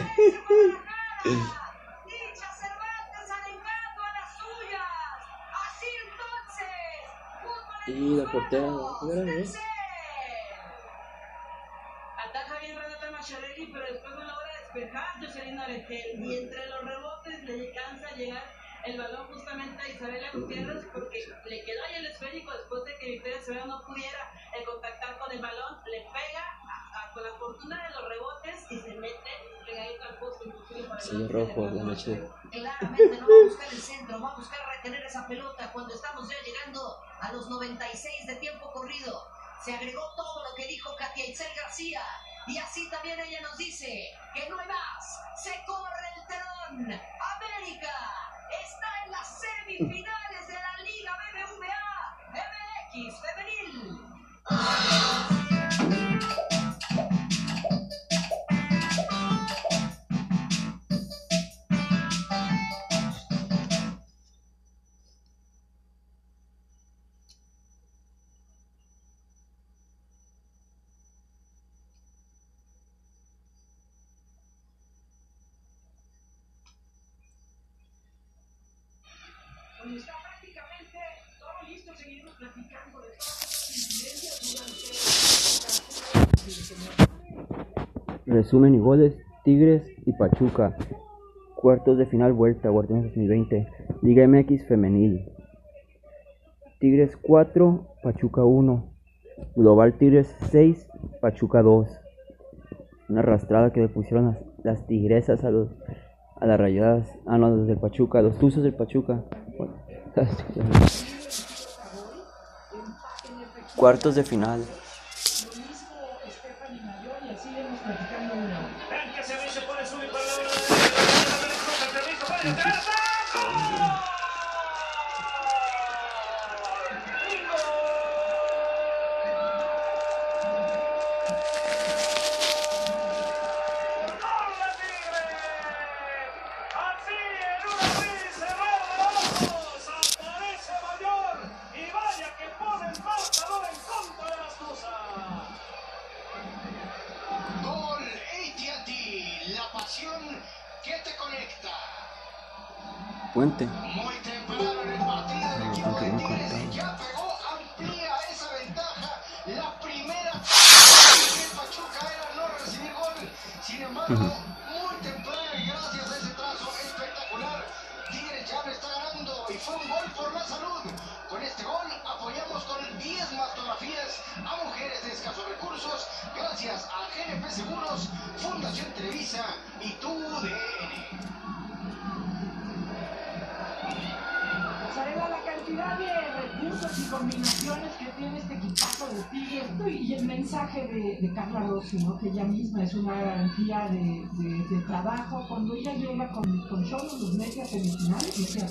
la portera. Ataja bien Renata Macharelli, pero después no logra despejar Jocelyn Arengel. Y entre los rebotes le alcanza a llegar el balón justamente a Isabela Gutiérrez porque le quedó ahí el esférico después de que Victoria Acevedo no pudiera eh, contactar con el balón. Le pega con la fortuna de los rebotes y se mete pegadito al poste imposible para el Sello rojo de noche. Claramente no va a buscar el centro, va a buscar retener esa pelota cuando estamos ya llegando a los 96 de tiempo corrido. Se agregó todo lo que dijo Katia Itzel García y así también ella nos dice que no hay más. Se corre el telón. América está en las semifinales de la Liga BBVA MX femenil. Resumen y goles, Tigres y Pachuca. Cuartos de final vuelta, Guardianes 2020. Liga MX femenil. Tigres 4, Pachuca 1. Global Tigres 6, Pachuca 2. Una arrastrada que le pusieron las, las tigresas a los a las rayadas. Ah, no, los del Pachuca, los tuzos del Pachuca. Cuartos de final.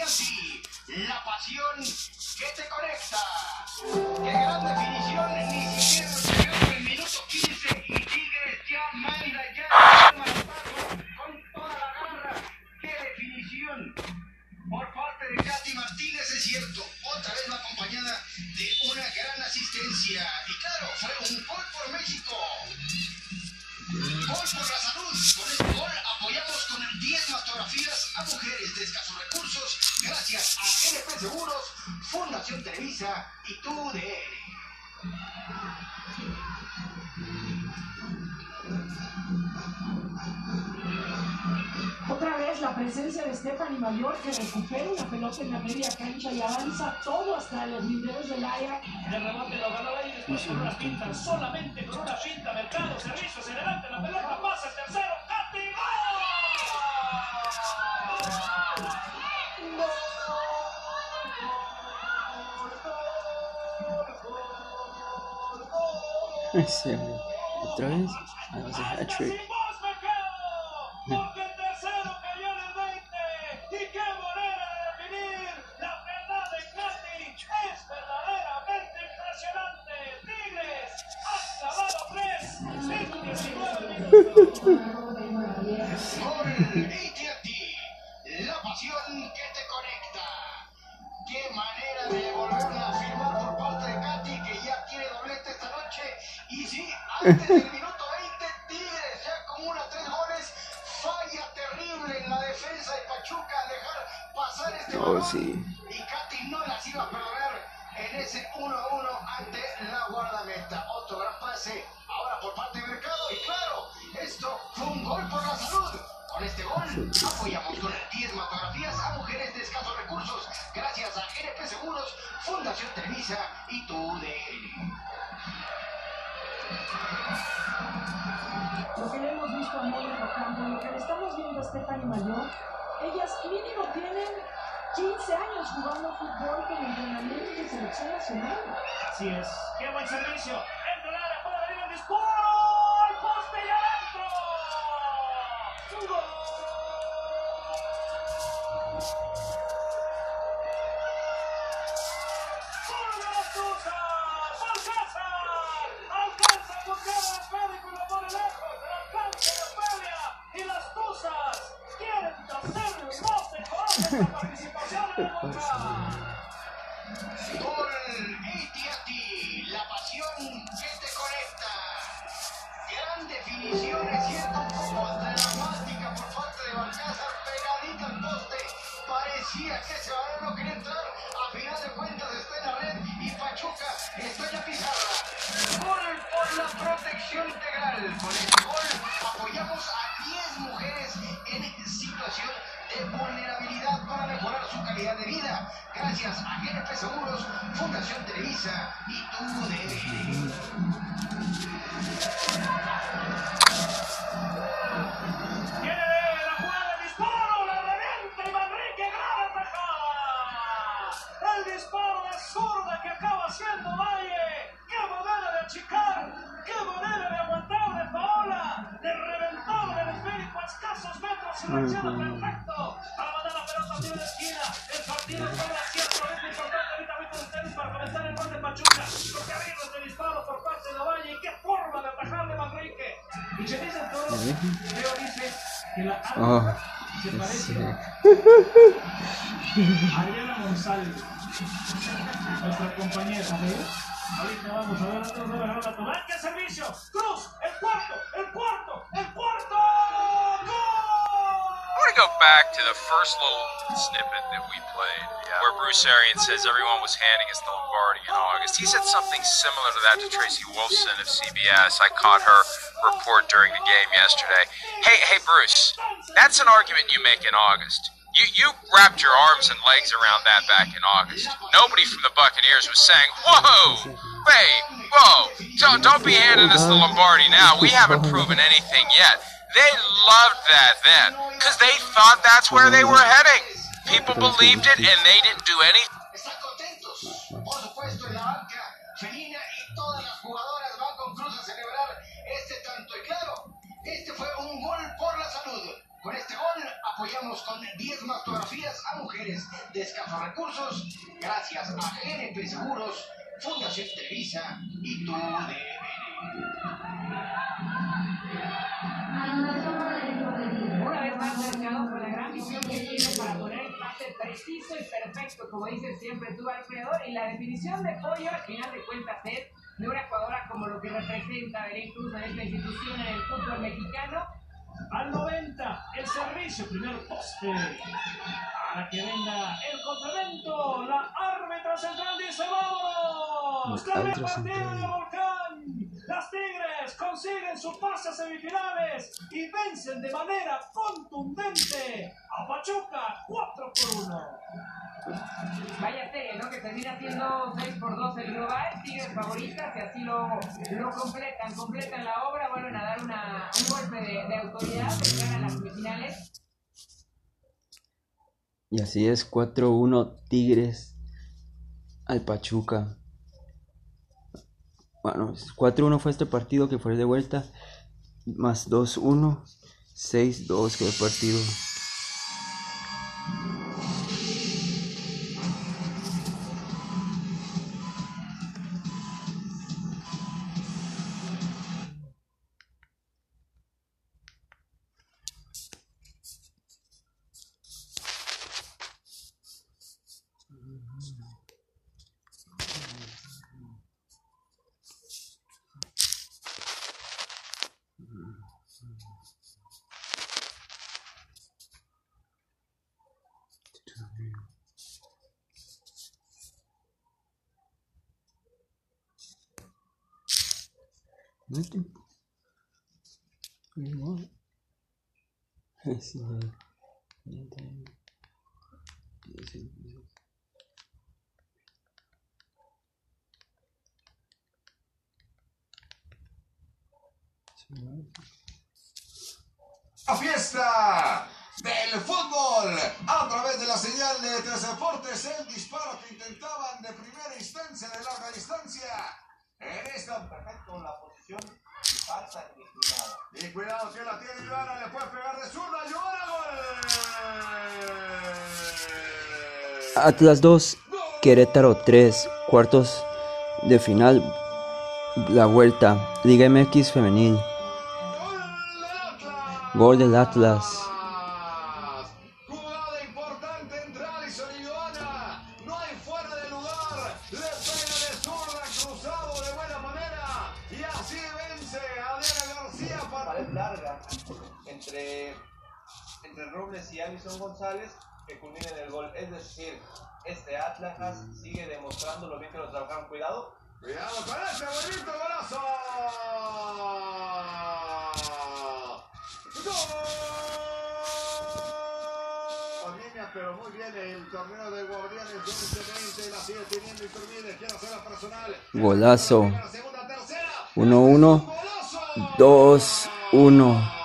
La pasión que te conecta. ¡Qué gran definición! Una solamente con una finta, mercado, servicio, se la pelota, pasa el tercero, ¡cate! <laughs> Ese, otra vez, a hat trick. Oh, Con ATT, la pasión que te conecta. Qué manera de volverla a firmar por parte de Katy, que ya tiene doblete esta noche. Y sí, antes del minuto 20, Tigres ya acumula tres goles. Falla terrible en la defensa de Pachuca al dejar pasar este balón. Oh, sí. Y Katy no las iba a perder en ese 1-1 ante la guardameta. Otro gran pase ahora por parte de Mercado. Esto fue un gol por la salud. Con este gol apoyamos con 10 matografías a mujeres de escasos recursos, gracias a GNP Seguros, Fundación Televisa y tu DN. Lo que le hemos visto a Mónica Campo, lo que le estamos viendo a Stephanie Mayor, ellas mínimo tienen 15 años jugando fútbol con entrenamiento de selección nacional. Así es. ¡Qué buen servicio! ¡Entra la bola de Sport! González. Nuestra compañera, ¿ves? Ahorita vamos a ver, antes de ver la total. ¡Qué servicio! ¡Cruz! ¡El cuarto! ¡El cuarto! ¡El cuarto! I want to go back to the first little snippet that we played, where Bruce Arians says everyone was handing us the Lombardi in August. He said something similar to that to Tracy Wolfson of CBS. I caught her report during the game yesterday. Hey, hey, Bruce, that's an argument you make in August. You you wrapped your arms and legs around that back in August. Nobody from the Buccaneers was saying, "Whoa, wait, whoa, don't don't be handing us the Lombardi now. We haven't proven anything yet." They loved that then because they thought that's where they were heading. People believed it, and they didn't do anything. Apoyamos con 10 más fotografías a mujeres de escasos recursos, gracias a GNP Seguros, Fundación Televisa y tu Una vez más, Mercado, con la gran visión que tiene para poner el pase preciso y perfecto, como dices siempre tú, Alfredo, y la definición de Pollo, al final de cuentas, es de una jugadora como lo que representa Belén Cruz en esta institución en el fútbol mexicano. Al 90, el servicio, primer poste. Para que venga el complemento, la árbitra central dice ¡Vámonos! El ¡Cambia árbitro partido de Volcán! Las Tigres consiguen su pase a semifinales y vencen de manera contundente a Pachuca 4 por 1. Vaya serie, ¿no? Que termina siendo 6 por 2 el global, Tigres favoritas, y así lo, lo completan, completan la obra, vuelven a dar una, un golpe de, de autoridad, llegan a las semifinales. Y así es, 4-1 Tigres al Pachuca. Bueno, 4-1 fue este partido que fue de vuelta. Más 2-1. 6-2 quedó el partido. No hay tiempo. Ni modo. Sí, no. La fiesta del fútbol a través de la señal de Tres Deportes, el disparo que intentaban de primera instancia, de larga distancia. En esta, perfecto, la posición y falta inclinada. Y cuidado que la tiene Ivana, le puede pegar de zurda, Ivana, gol. Atlas 2, Querétaro 3, cuartos de final, la vuelta, Liga MX femenil. Gol del Atlas. Golazo. 1-1. 2-1.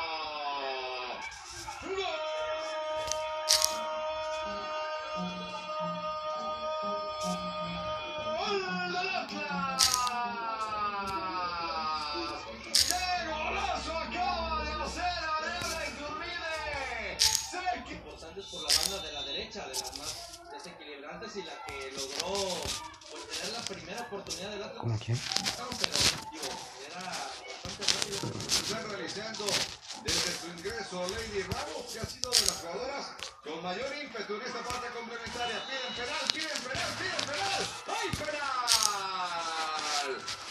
Lady Ramos, que ha sido de las jugadoras con mayor ímpetu en esta parte complementaria. Piden penal, piden penal, piden penal. ¡Hay penal!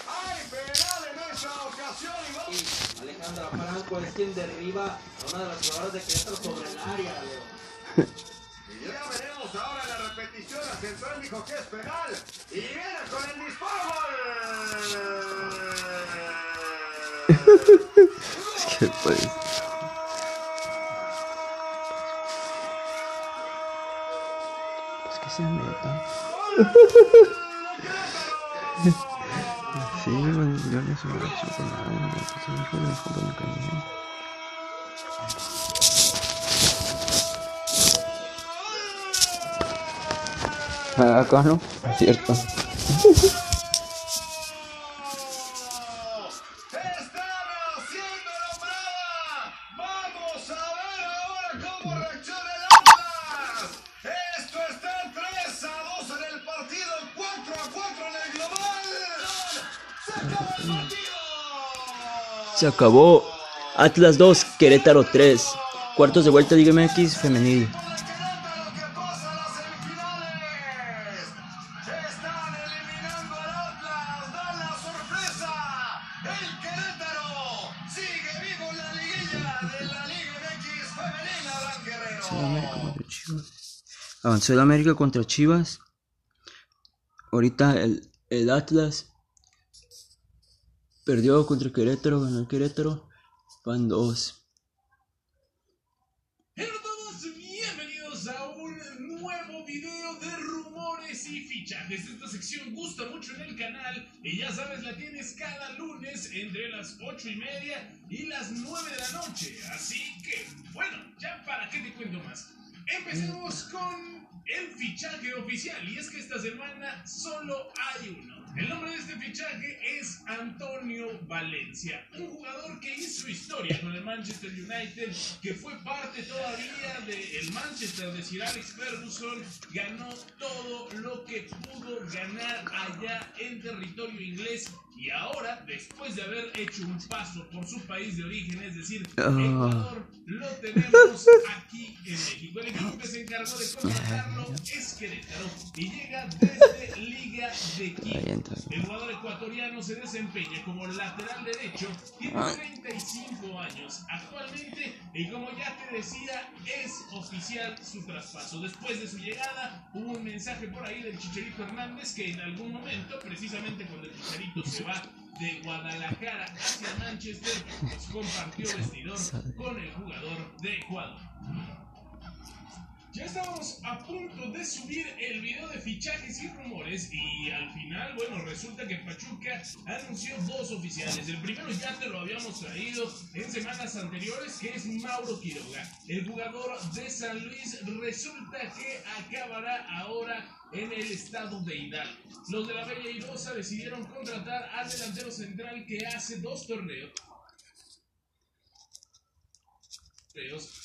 ¡Hay penal en esa ocasión! Y vamos. Y Alejandra Franco es quien derriba a una de las jugadoras de Querétaro sobre el área, Leo. Y ya veremos ahora en la repetición. La central dijo que es penal. Y viene con el disparo. Es que pues. Pues que se meta. Sí, bueno, yo no soy una chica nada, no, pues mi hijo me dijo que me caía. Acá no, es cierto. <laughs> Se acabó. Atlas 2, Querétaro 3. Cuartos de vuelta Liga MX femenil. Avanzó el América contra Chivas. Ahorita el, el Atlas perdió contra Querétaro, ganó el Querétaro. Van dos. Hola a todos, bienvenidos a un nuevo video de rumores y fichajes. Esta sección gusta mucho en el canal y ya sabes, la tienes cada lunes entre las 8 y media y las 9 de la noche. Así que, bueno, ya para qué te cuento más. Empecemos con el fichaje oficial y es que esta semana solo hay uno. El nombre de este fichaje es Antonio Valencia, un jugador que hizo historia con el Manchester United, que fue parte todavía del Manchester de Sir Alex Ferguson, ganó todo lo que pudo ganar allá en territorio inglés y ahora, después de haber hecho un paso por su país de origen, es decir, Ah. Ecuador, lo tenemos <laughs> aquí en México. El equipo que se encargó de contratarlo es Querétaro y llega desde Liga de Quito. El jugador ecuatoriano se desempeña como lateral derecho, tiene 35 años actualmente y como ya te decía, es oficial su traspaso. Después de su llegada, hubo un mensaje por ahí del Chicharito Hernández que en algún momento, precisamente cuando el Chicharito se va de Guadalajara hacia Manchester, pues compartió vestidor con el jugador de Ecuador. Ya estamos a punto de subir el video de fichajes y rumores y al final, bueno, resulta que Pachuca anunció dos oficiales. El primero ya te lo habíamos traído en semanas anteriores, que es Mauro Quiroga. El jugador de San Luis resulta que acabará ahora en el estado de Hidalgo. Los de la Bella Irosa decidieron contratar al delantero central que hace dos torneos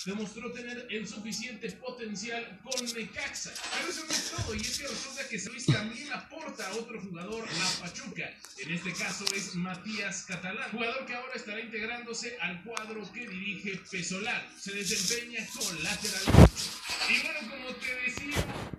demostró tener el suficiente potencial con Necaxa. Pero eso no es todo, y es que resulta que Luis también aporta a otro jugador a Pachuca. En este caso es Matías Catalán, jugador que ahora estará integrándose al cuadro que dirige Pesolán. Se desempeña con lateral. Y bueno, como te decía,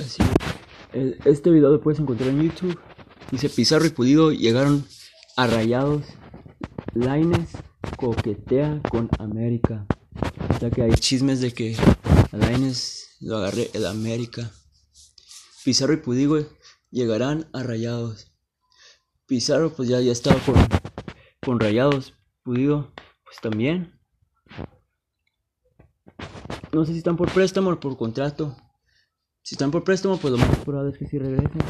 Así. Este video lo puedes encontrar en YouTube. Dice Pizarro y Pulido llegaron a rayados. Laines coquetea con América. Sea que hay chismes de que lo agarré el América. Pizarro y Pulido, llegarán a Rayados. Pizarro pues ya, ya estaba con, con Rayados. Pulido pues también. No sé si están por préstamo o por contrato. Si están por préstamo, pues lo más probable es que sí regresen.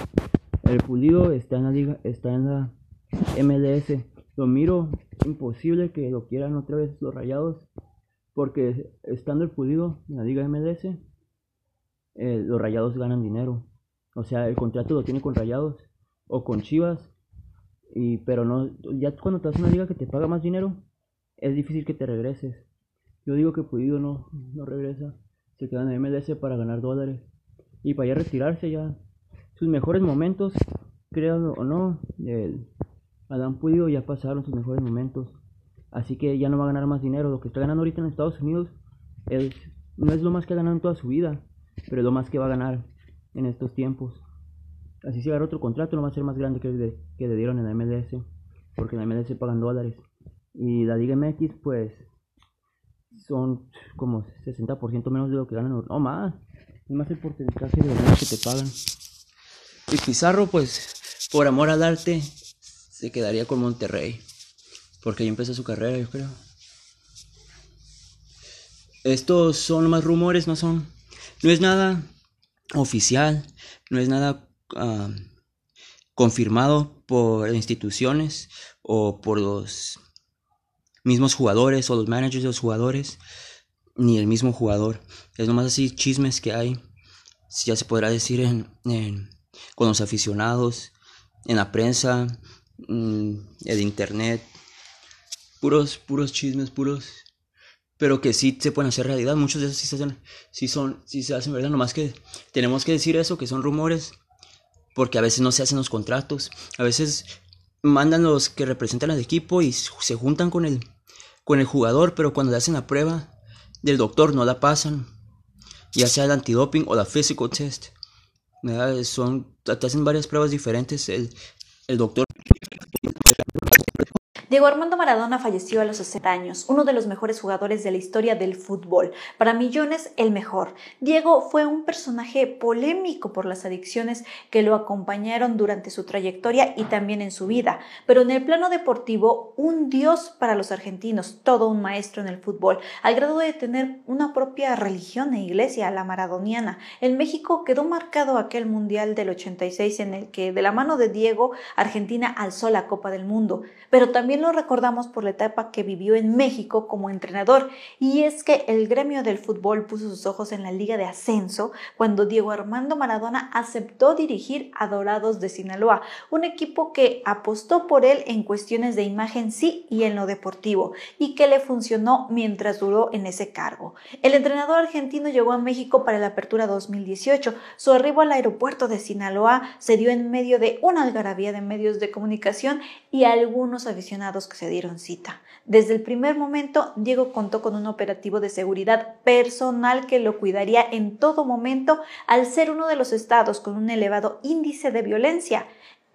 El Pulido está en la liga, está en la MLS. Lo miro imposible que lo quieran otra vez los Rayados. Porque estando el Pulido en la liga MLS, eh, los Rayados ganan dinero. O sea, el contrato lo tiene con Rayados o con Chivas. Y, pero no, ya cuando te vas a una liga que te paga más dinero, es difícil que te regreses. Yo digo que Pulido no, no regresa. Se queda en MLS para ganar dólares. Y para ya retirarse ya. Sus mejores momentos, créanlo o no, el Adán Pulido ya pasaron sus mejores momentos. Así que ya no va a ganar más dinero. Lo que está ganando ahorita en Estados Unidos es, no es lo más que ha ganado en toda su vida, pero lo más que va a ganar en estos tiempos. Así si agarra otro contrato, no va a ser más grande que el de, que le dieron en la MLS, porque en la MLS pagan dólares. Y la Liga MX, pues, son como 60% menos de lo que ganan, o más, es más el porcentaje de dinero que te pagan. Y Pizarro, pues, por amor al arte, se quedaría con Monterrey. Porque ahí empezó su carrera, yo creo. Estos son más rumores, no son. No es nada oficial, no es nada ah, confirmado por instituciones o por los mismos jugadores o los managers de los jugadores, ni el mismo jugador. Es nomás así chismes que hay, ya se podrá decir en, en- con los aficionados, en la prensa, mm, en internet, puros, puros chismes, puros, pero que sí se pueden hacer realidad. Muchos de esos sí se hacen, sí son, sí se hacen verdad. Nomás que tenemos que decir eso, que son rumores, porque a veces no se hacen los contratos. A veces mandan los que representan al equipo y se juntan con el, con el jugador, pero cuando le hacen la prueba del doctor no la pasan, ya sea el antidoping o la physical test. Son, te hacen varias pruebas diferentes. El, el doctor Diego Armando Maradona falleció a los 60 años, uno de los mejores jugadores de la historia del fútbol, para millones el mejor. Diego fue un personaje polémico por las adicciones que lo acompañaron durante su trayectoria y también en su vida, pero en el plano deportivo un dios para los argentinos, todo un maestro en el fútbol, al grado de tener una propia religión e iglesia, la maradoniana. En México quedó marcado aquel Mundial del 86 en el que de la mano de Diego Argentina alzó la Copa del Mundo, pero también lo recordamos por la etapa que vivió en México como entrenador, y es que el gremio del fútbol puso sus ojos en la Liga de Ascenso cuando Diego Armando Maradona aceptó dirigir a Dorados de Sinaloa, un equipo que apostó por él en cuestiones de imagen sí y en lo deportivo, y que le funcionó mientras duró en ese cargo. El entrenador argentino llegó a México para la apertura 2018. Su arribo al aeropuerto de Sinaloa se dio en medio de una algarabía de medios de comunicación y algunos aficionados que se dieron cita. Desde el primer momento, Diego contó con un operativo de seguridad personal que lo cuidaría en todo momento al ser uno de los estados con un elevado índice de violencia.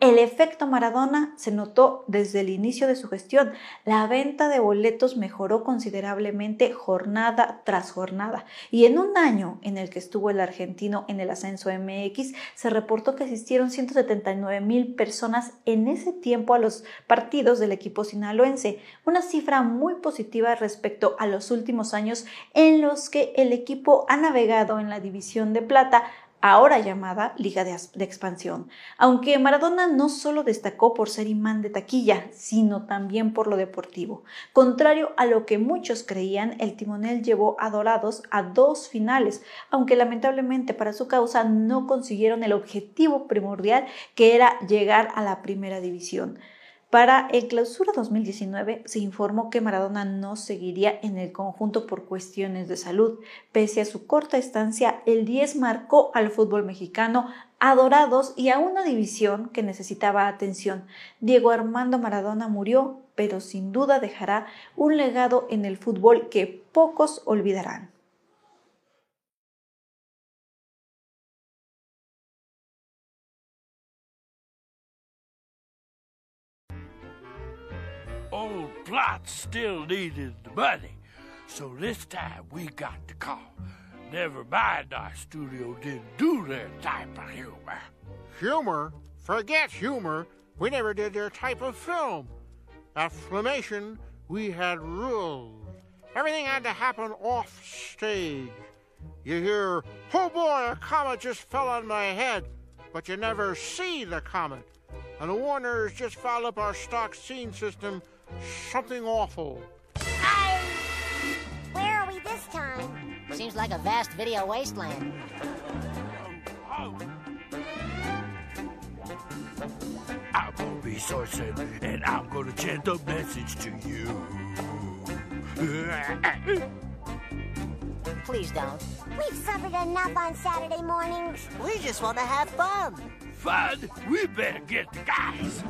El efecto Maradona se notó desde el inicio de su gestión. La venta de boletos mejoró considerablemente jornada tras jornada. Y en un año en el que estuvo el argentino en el ascenso MX, se reportó que asistieron 179 mil personas en ese tiempo a los partidos del equipo sinaloense. Una cifra muy positiva respecto a los últimos años en los que el equipo ha navegado en la división de plata ahora llamada Liga de, Expansión. Aunque Maradona no solo destacó por ser imán de taquilla, sino también por lo deportivo. Contrario a lo que muchos creían, el timonel llevó a Dorados a dos finales, aunque lamentablemente para su causa no consiguieron el objetivo primordial que era llegar a la primera división. Para el clausura 2019 se informó que Maradona no seguiría en el conjunto por cuestiones de salud. Pese a su corta estancia, el 10 marcó al fútbol mexicano a Dorados y a una división que necesitaba atención. Diego Armando Maradona murió, pero sin duda dejará un legado en el fútbol que pocos olvidarán. Plot still needed the money, so this time we got the call. Never mind our studio didn't do their type of humor. Humor? Forget humor. We never did their type of film. At we had rules. Everything had to happen off stage. You hear, oh boy, a comet just fell on my head, but you never see the comet. And the Warners just fouled up our stock scene system, something awful. Where are we this time? Seems like a vast video wasteland. I'm gonna be Sorson, and I'm gonna chant a message to you. Please don't. We've suffered enough on Saturday mornings. We just want to have fun. Fun? We better get the guys.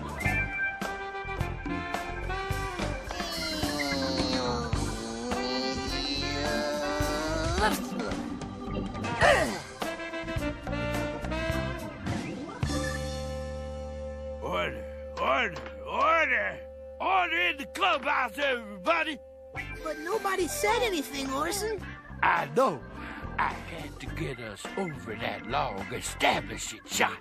Order, order, order! Order in the clubhouse, everybody! But nobody said anything, Orson. I know. I had to get us over that long establishing shot.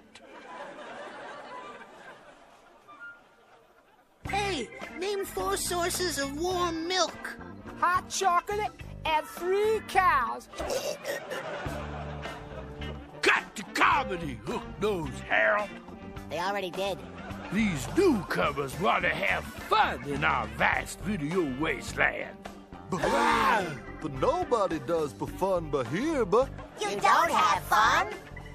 Hey, name four sources of warm milk. Hot chocolate and three cows. Got the comedy, hook nose Harold. They already did. These newcomers want to have fun in our vast video wasteland. But nobody does for fun but here, but You, don't have fun?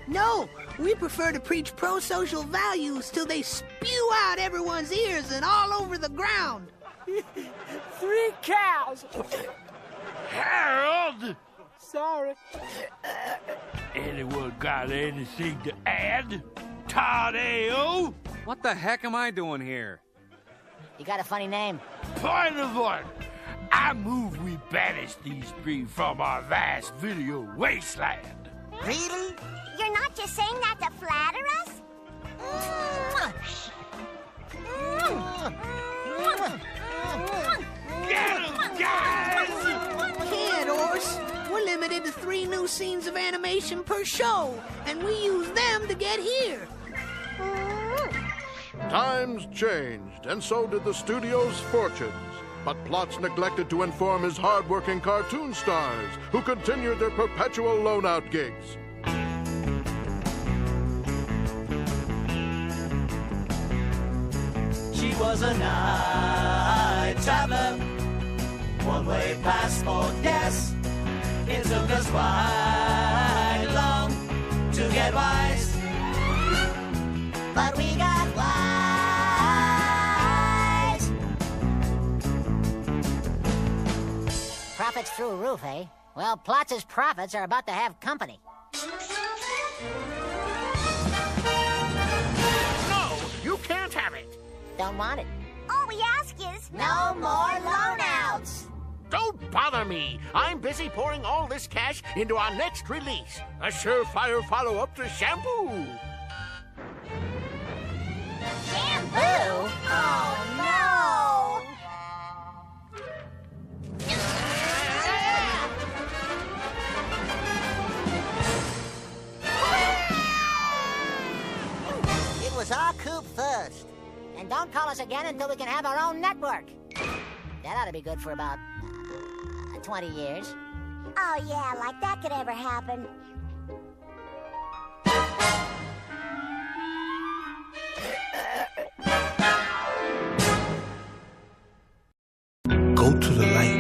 No, we prefer to preach pro-social values till they spew out everyone's ears and all over the ground. <laughs> Three cows. Harold! Sorry. Anyone got anything to add? Todd A.O.? What the heck am I doing here? You got a funny name. Point of order. I move we banish these three from our vast video wasteland. Really? You're not just saying that to flatter us? Get him, guys! Can't, We're limited to three new scenes of animation per show, and we use them to get here. Mm-hmm. times changed, and so did the studio's fortunes. But Plots neglected to inform his hard-working cartoon stars, who continued their perpetual loan-out gigs. She was a night traveler, one way passport, yes. It took us quite long to get wise, But we got wise. Profits through roof, eh? Well, Plotz's profits are about to have company. No, you can't have it. Don't want it. All we ask is no more loanouts. Don't bother me. I'm busy pouring all this cash into our next release, a surefire follow-up to Shampoo. Shampoo? Oh no! It was our coup first. And don't call us again until we can have our own network. That ought to be good for about 20 years. Oh yeah, like that could ever happen. Go to the light.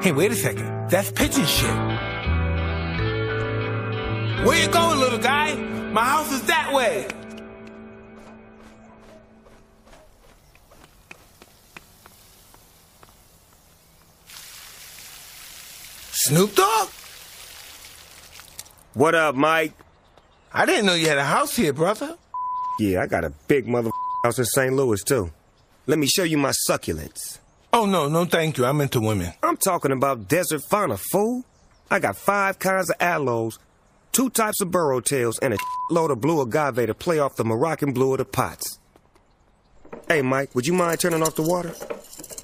Hey, wait a second. That's pigeon shit. Where you going, little guy? My house is that way. Snoop Dogg? What up, Mike? I didn't know you had a house here, brother. Yeah, I got a big mother house in St. Louis, too. Let me show you my succulents. Oh, no, no, thank you. I'm into women. I'm talking about desert fauna, fool. I got five kinds of aloes, two types of burrow tails, and a <laughs> load of blue agave to play off the Moroccan blue of the pots. Hey, Mike, would you mind turning off the water?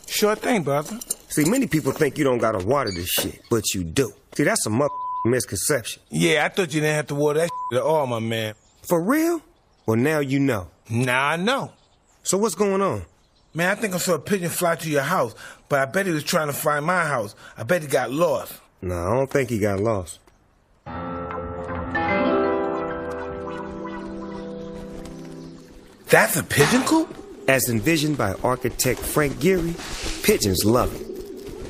Sure thing, brother. See, many people think you don't gotta water this shit, but you do. See, that's a mother misconception. Yeah, I thought you didn't have to water that shit at all, my man. For real? Well, now you know. Now I know. So what's going on? Man, I think I saw a pigeon fly to your house, but I bet he was trying to find my house. I bet he got lost. No, I don't think he got lost. That's a pigeon coop? As envisioned by architect Frank Geary, pigeons love it.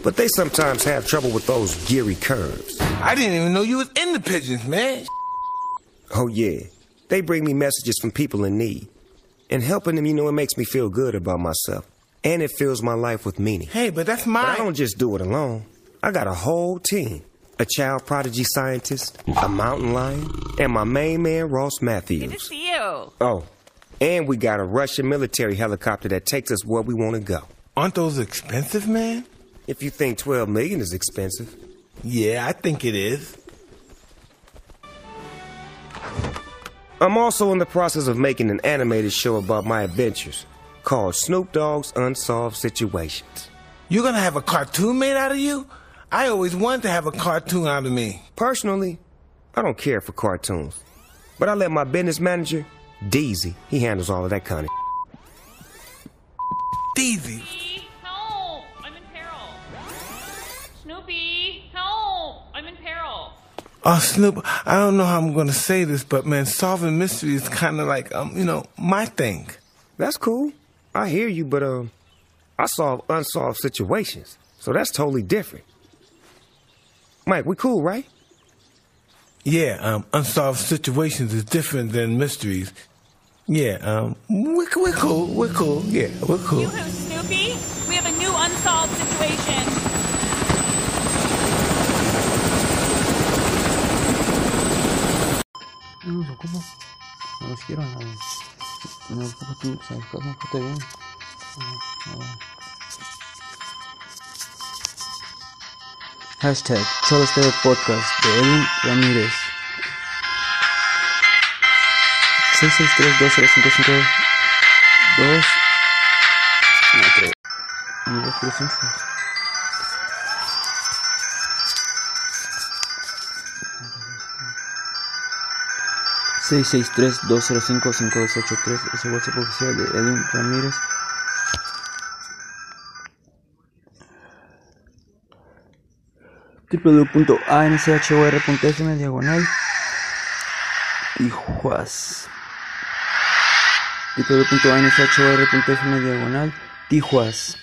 But they sometimes have trouble with those Geary curves. I didn't even know you was in the pigeons, man. Oh, yeah. They bring me messages from people in need. And helping them, you know, it makes me feel good about myself. And it fills my life with meaning. Hey, but that's my. But I don't just do it alone. I got a whole team. A child prodigy scientist, a mountain lion, and my main man, Ross Matthews. Good to see you. Oh, and we got a Russian military helicopter that takes us where we want to go. Aren't those expensive, man? If you think 12 million is expensive. Yeah, I think it is. I'm also in the process of making an animated show about my adventures called Snoop Dogg's Unsolved Situations. You're gonna have a cartoon made out of you? I always wanted to have a cartoon out of me. Personally, I don't care for cartoons. But I let my business manager, Deezy, he handles all of that kind of Deezy. Oh, Snoop, I don't know how I'm gonna say this, but man, solving mysteries is kind of like, um, you know, my thing. That's cool. I hear you, but um, I solve unsolved situations, so that's totally different. Mike, we cool, right? Yeah, um, unsolved situations is different than mysteries. Yeah, um, we're, we're cool, we're cool, yeah, we're cool. You who, Snoopy? We have a new unsolved situation. No. No los quiero, no. No los ocupo tú, sabes, cómo te bien. No, no. Hashtag Solo Estéreo Podcast de Edwin Ramírez. 663-2055 2 No, 3 663-205-5283 es el WhatsApp oficial de Edwin Ramírez. www.anchor.fm diagonal Tijuas www.anchor.fm diagonal Tijuas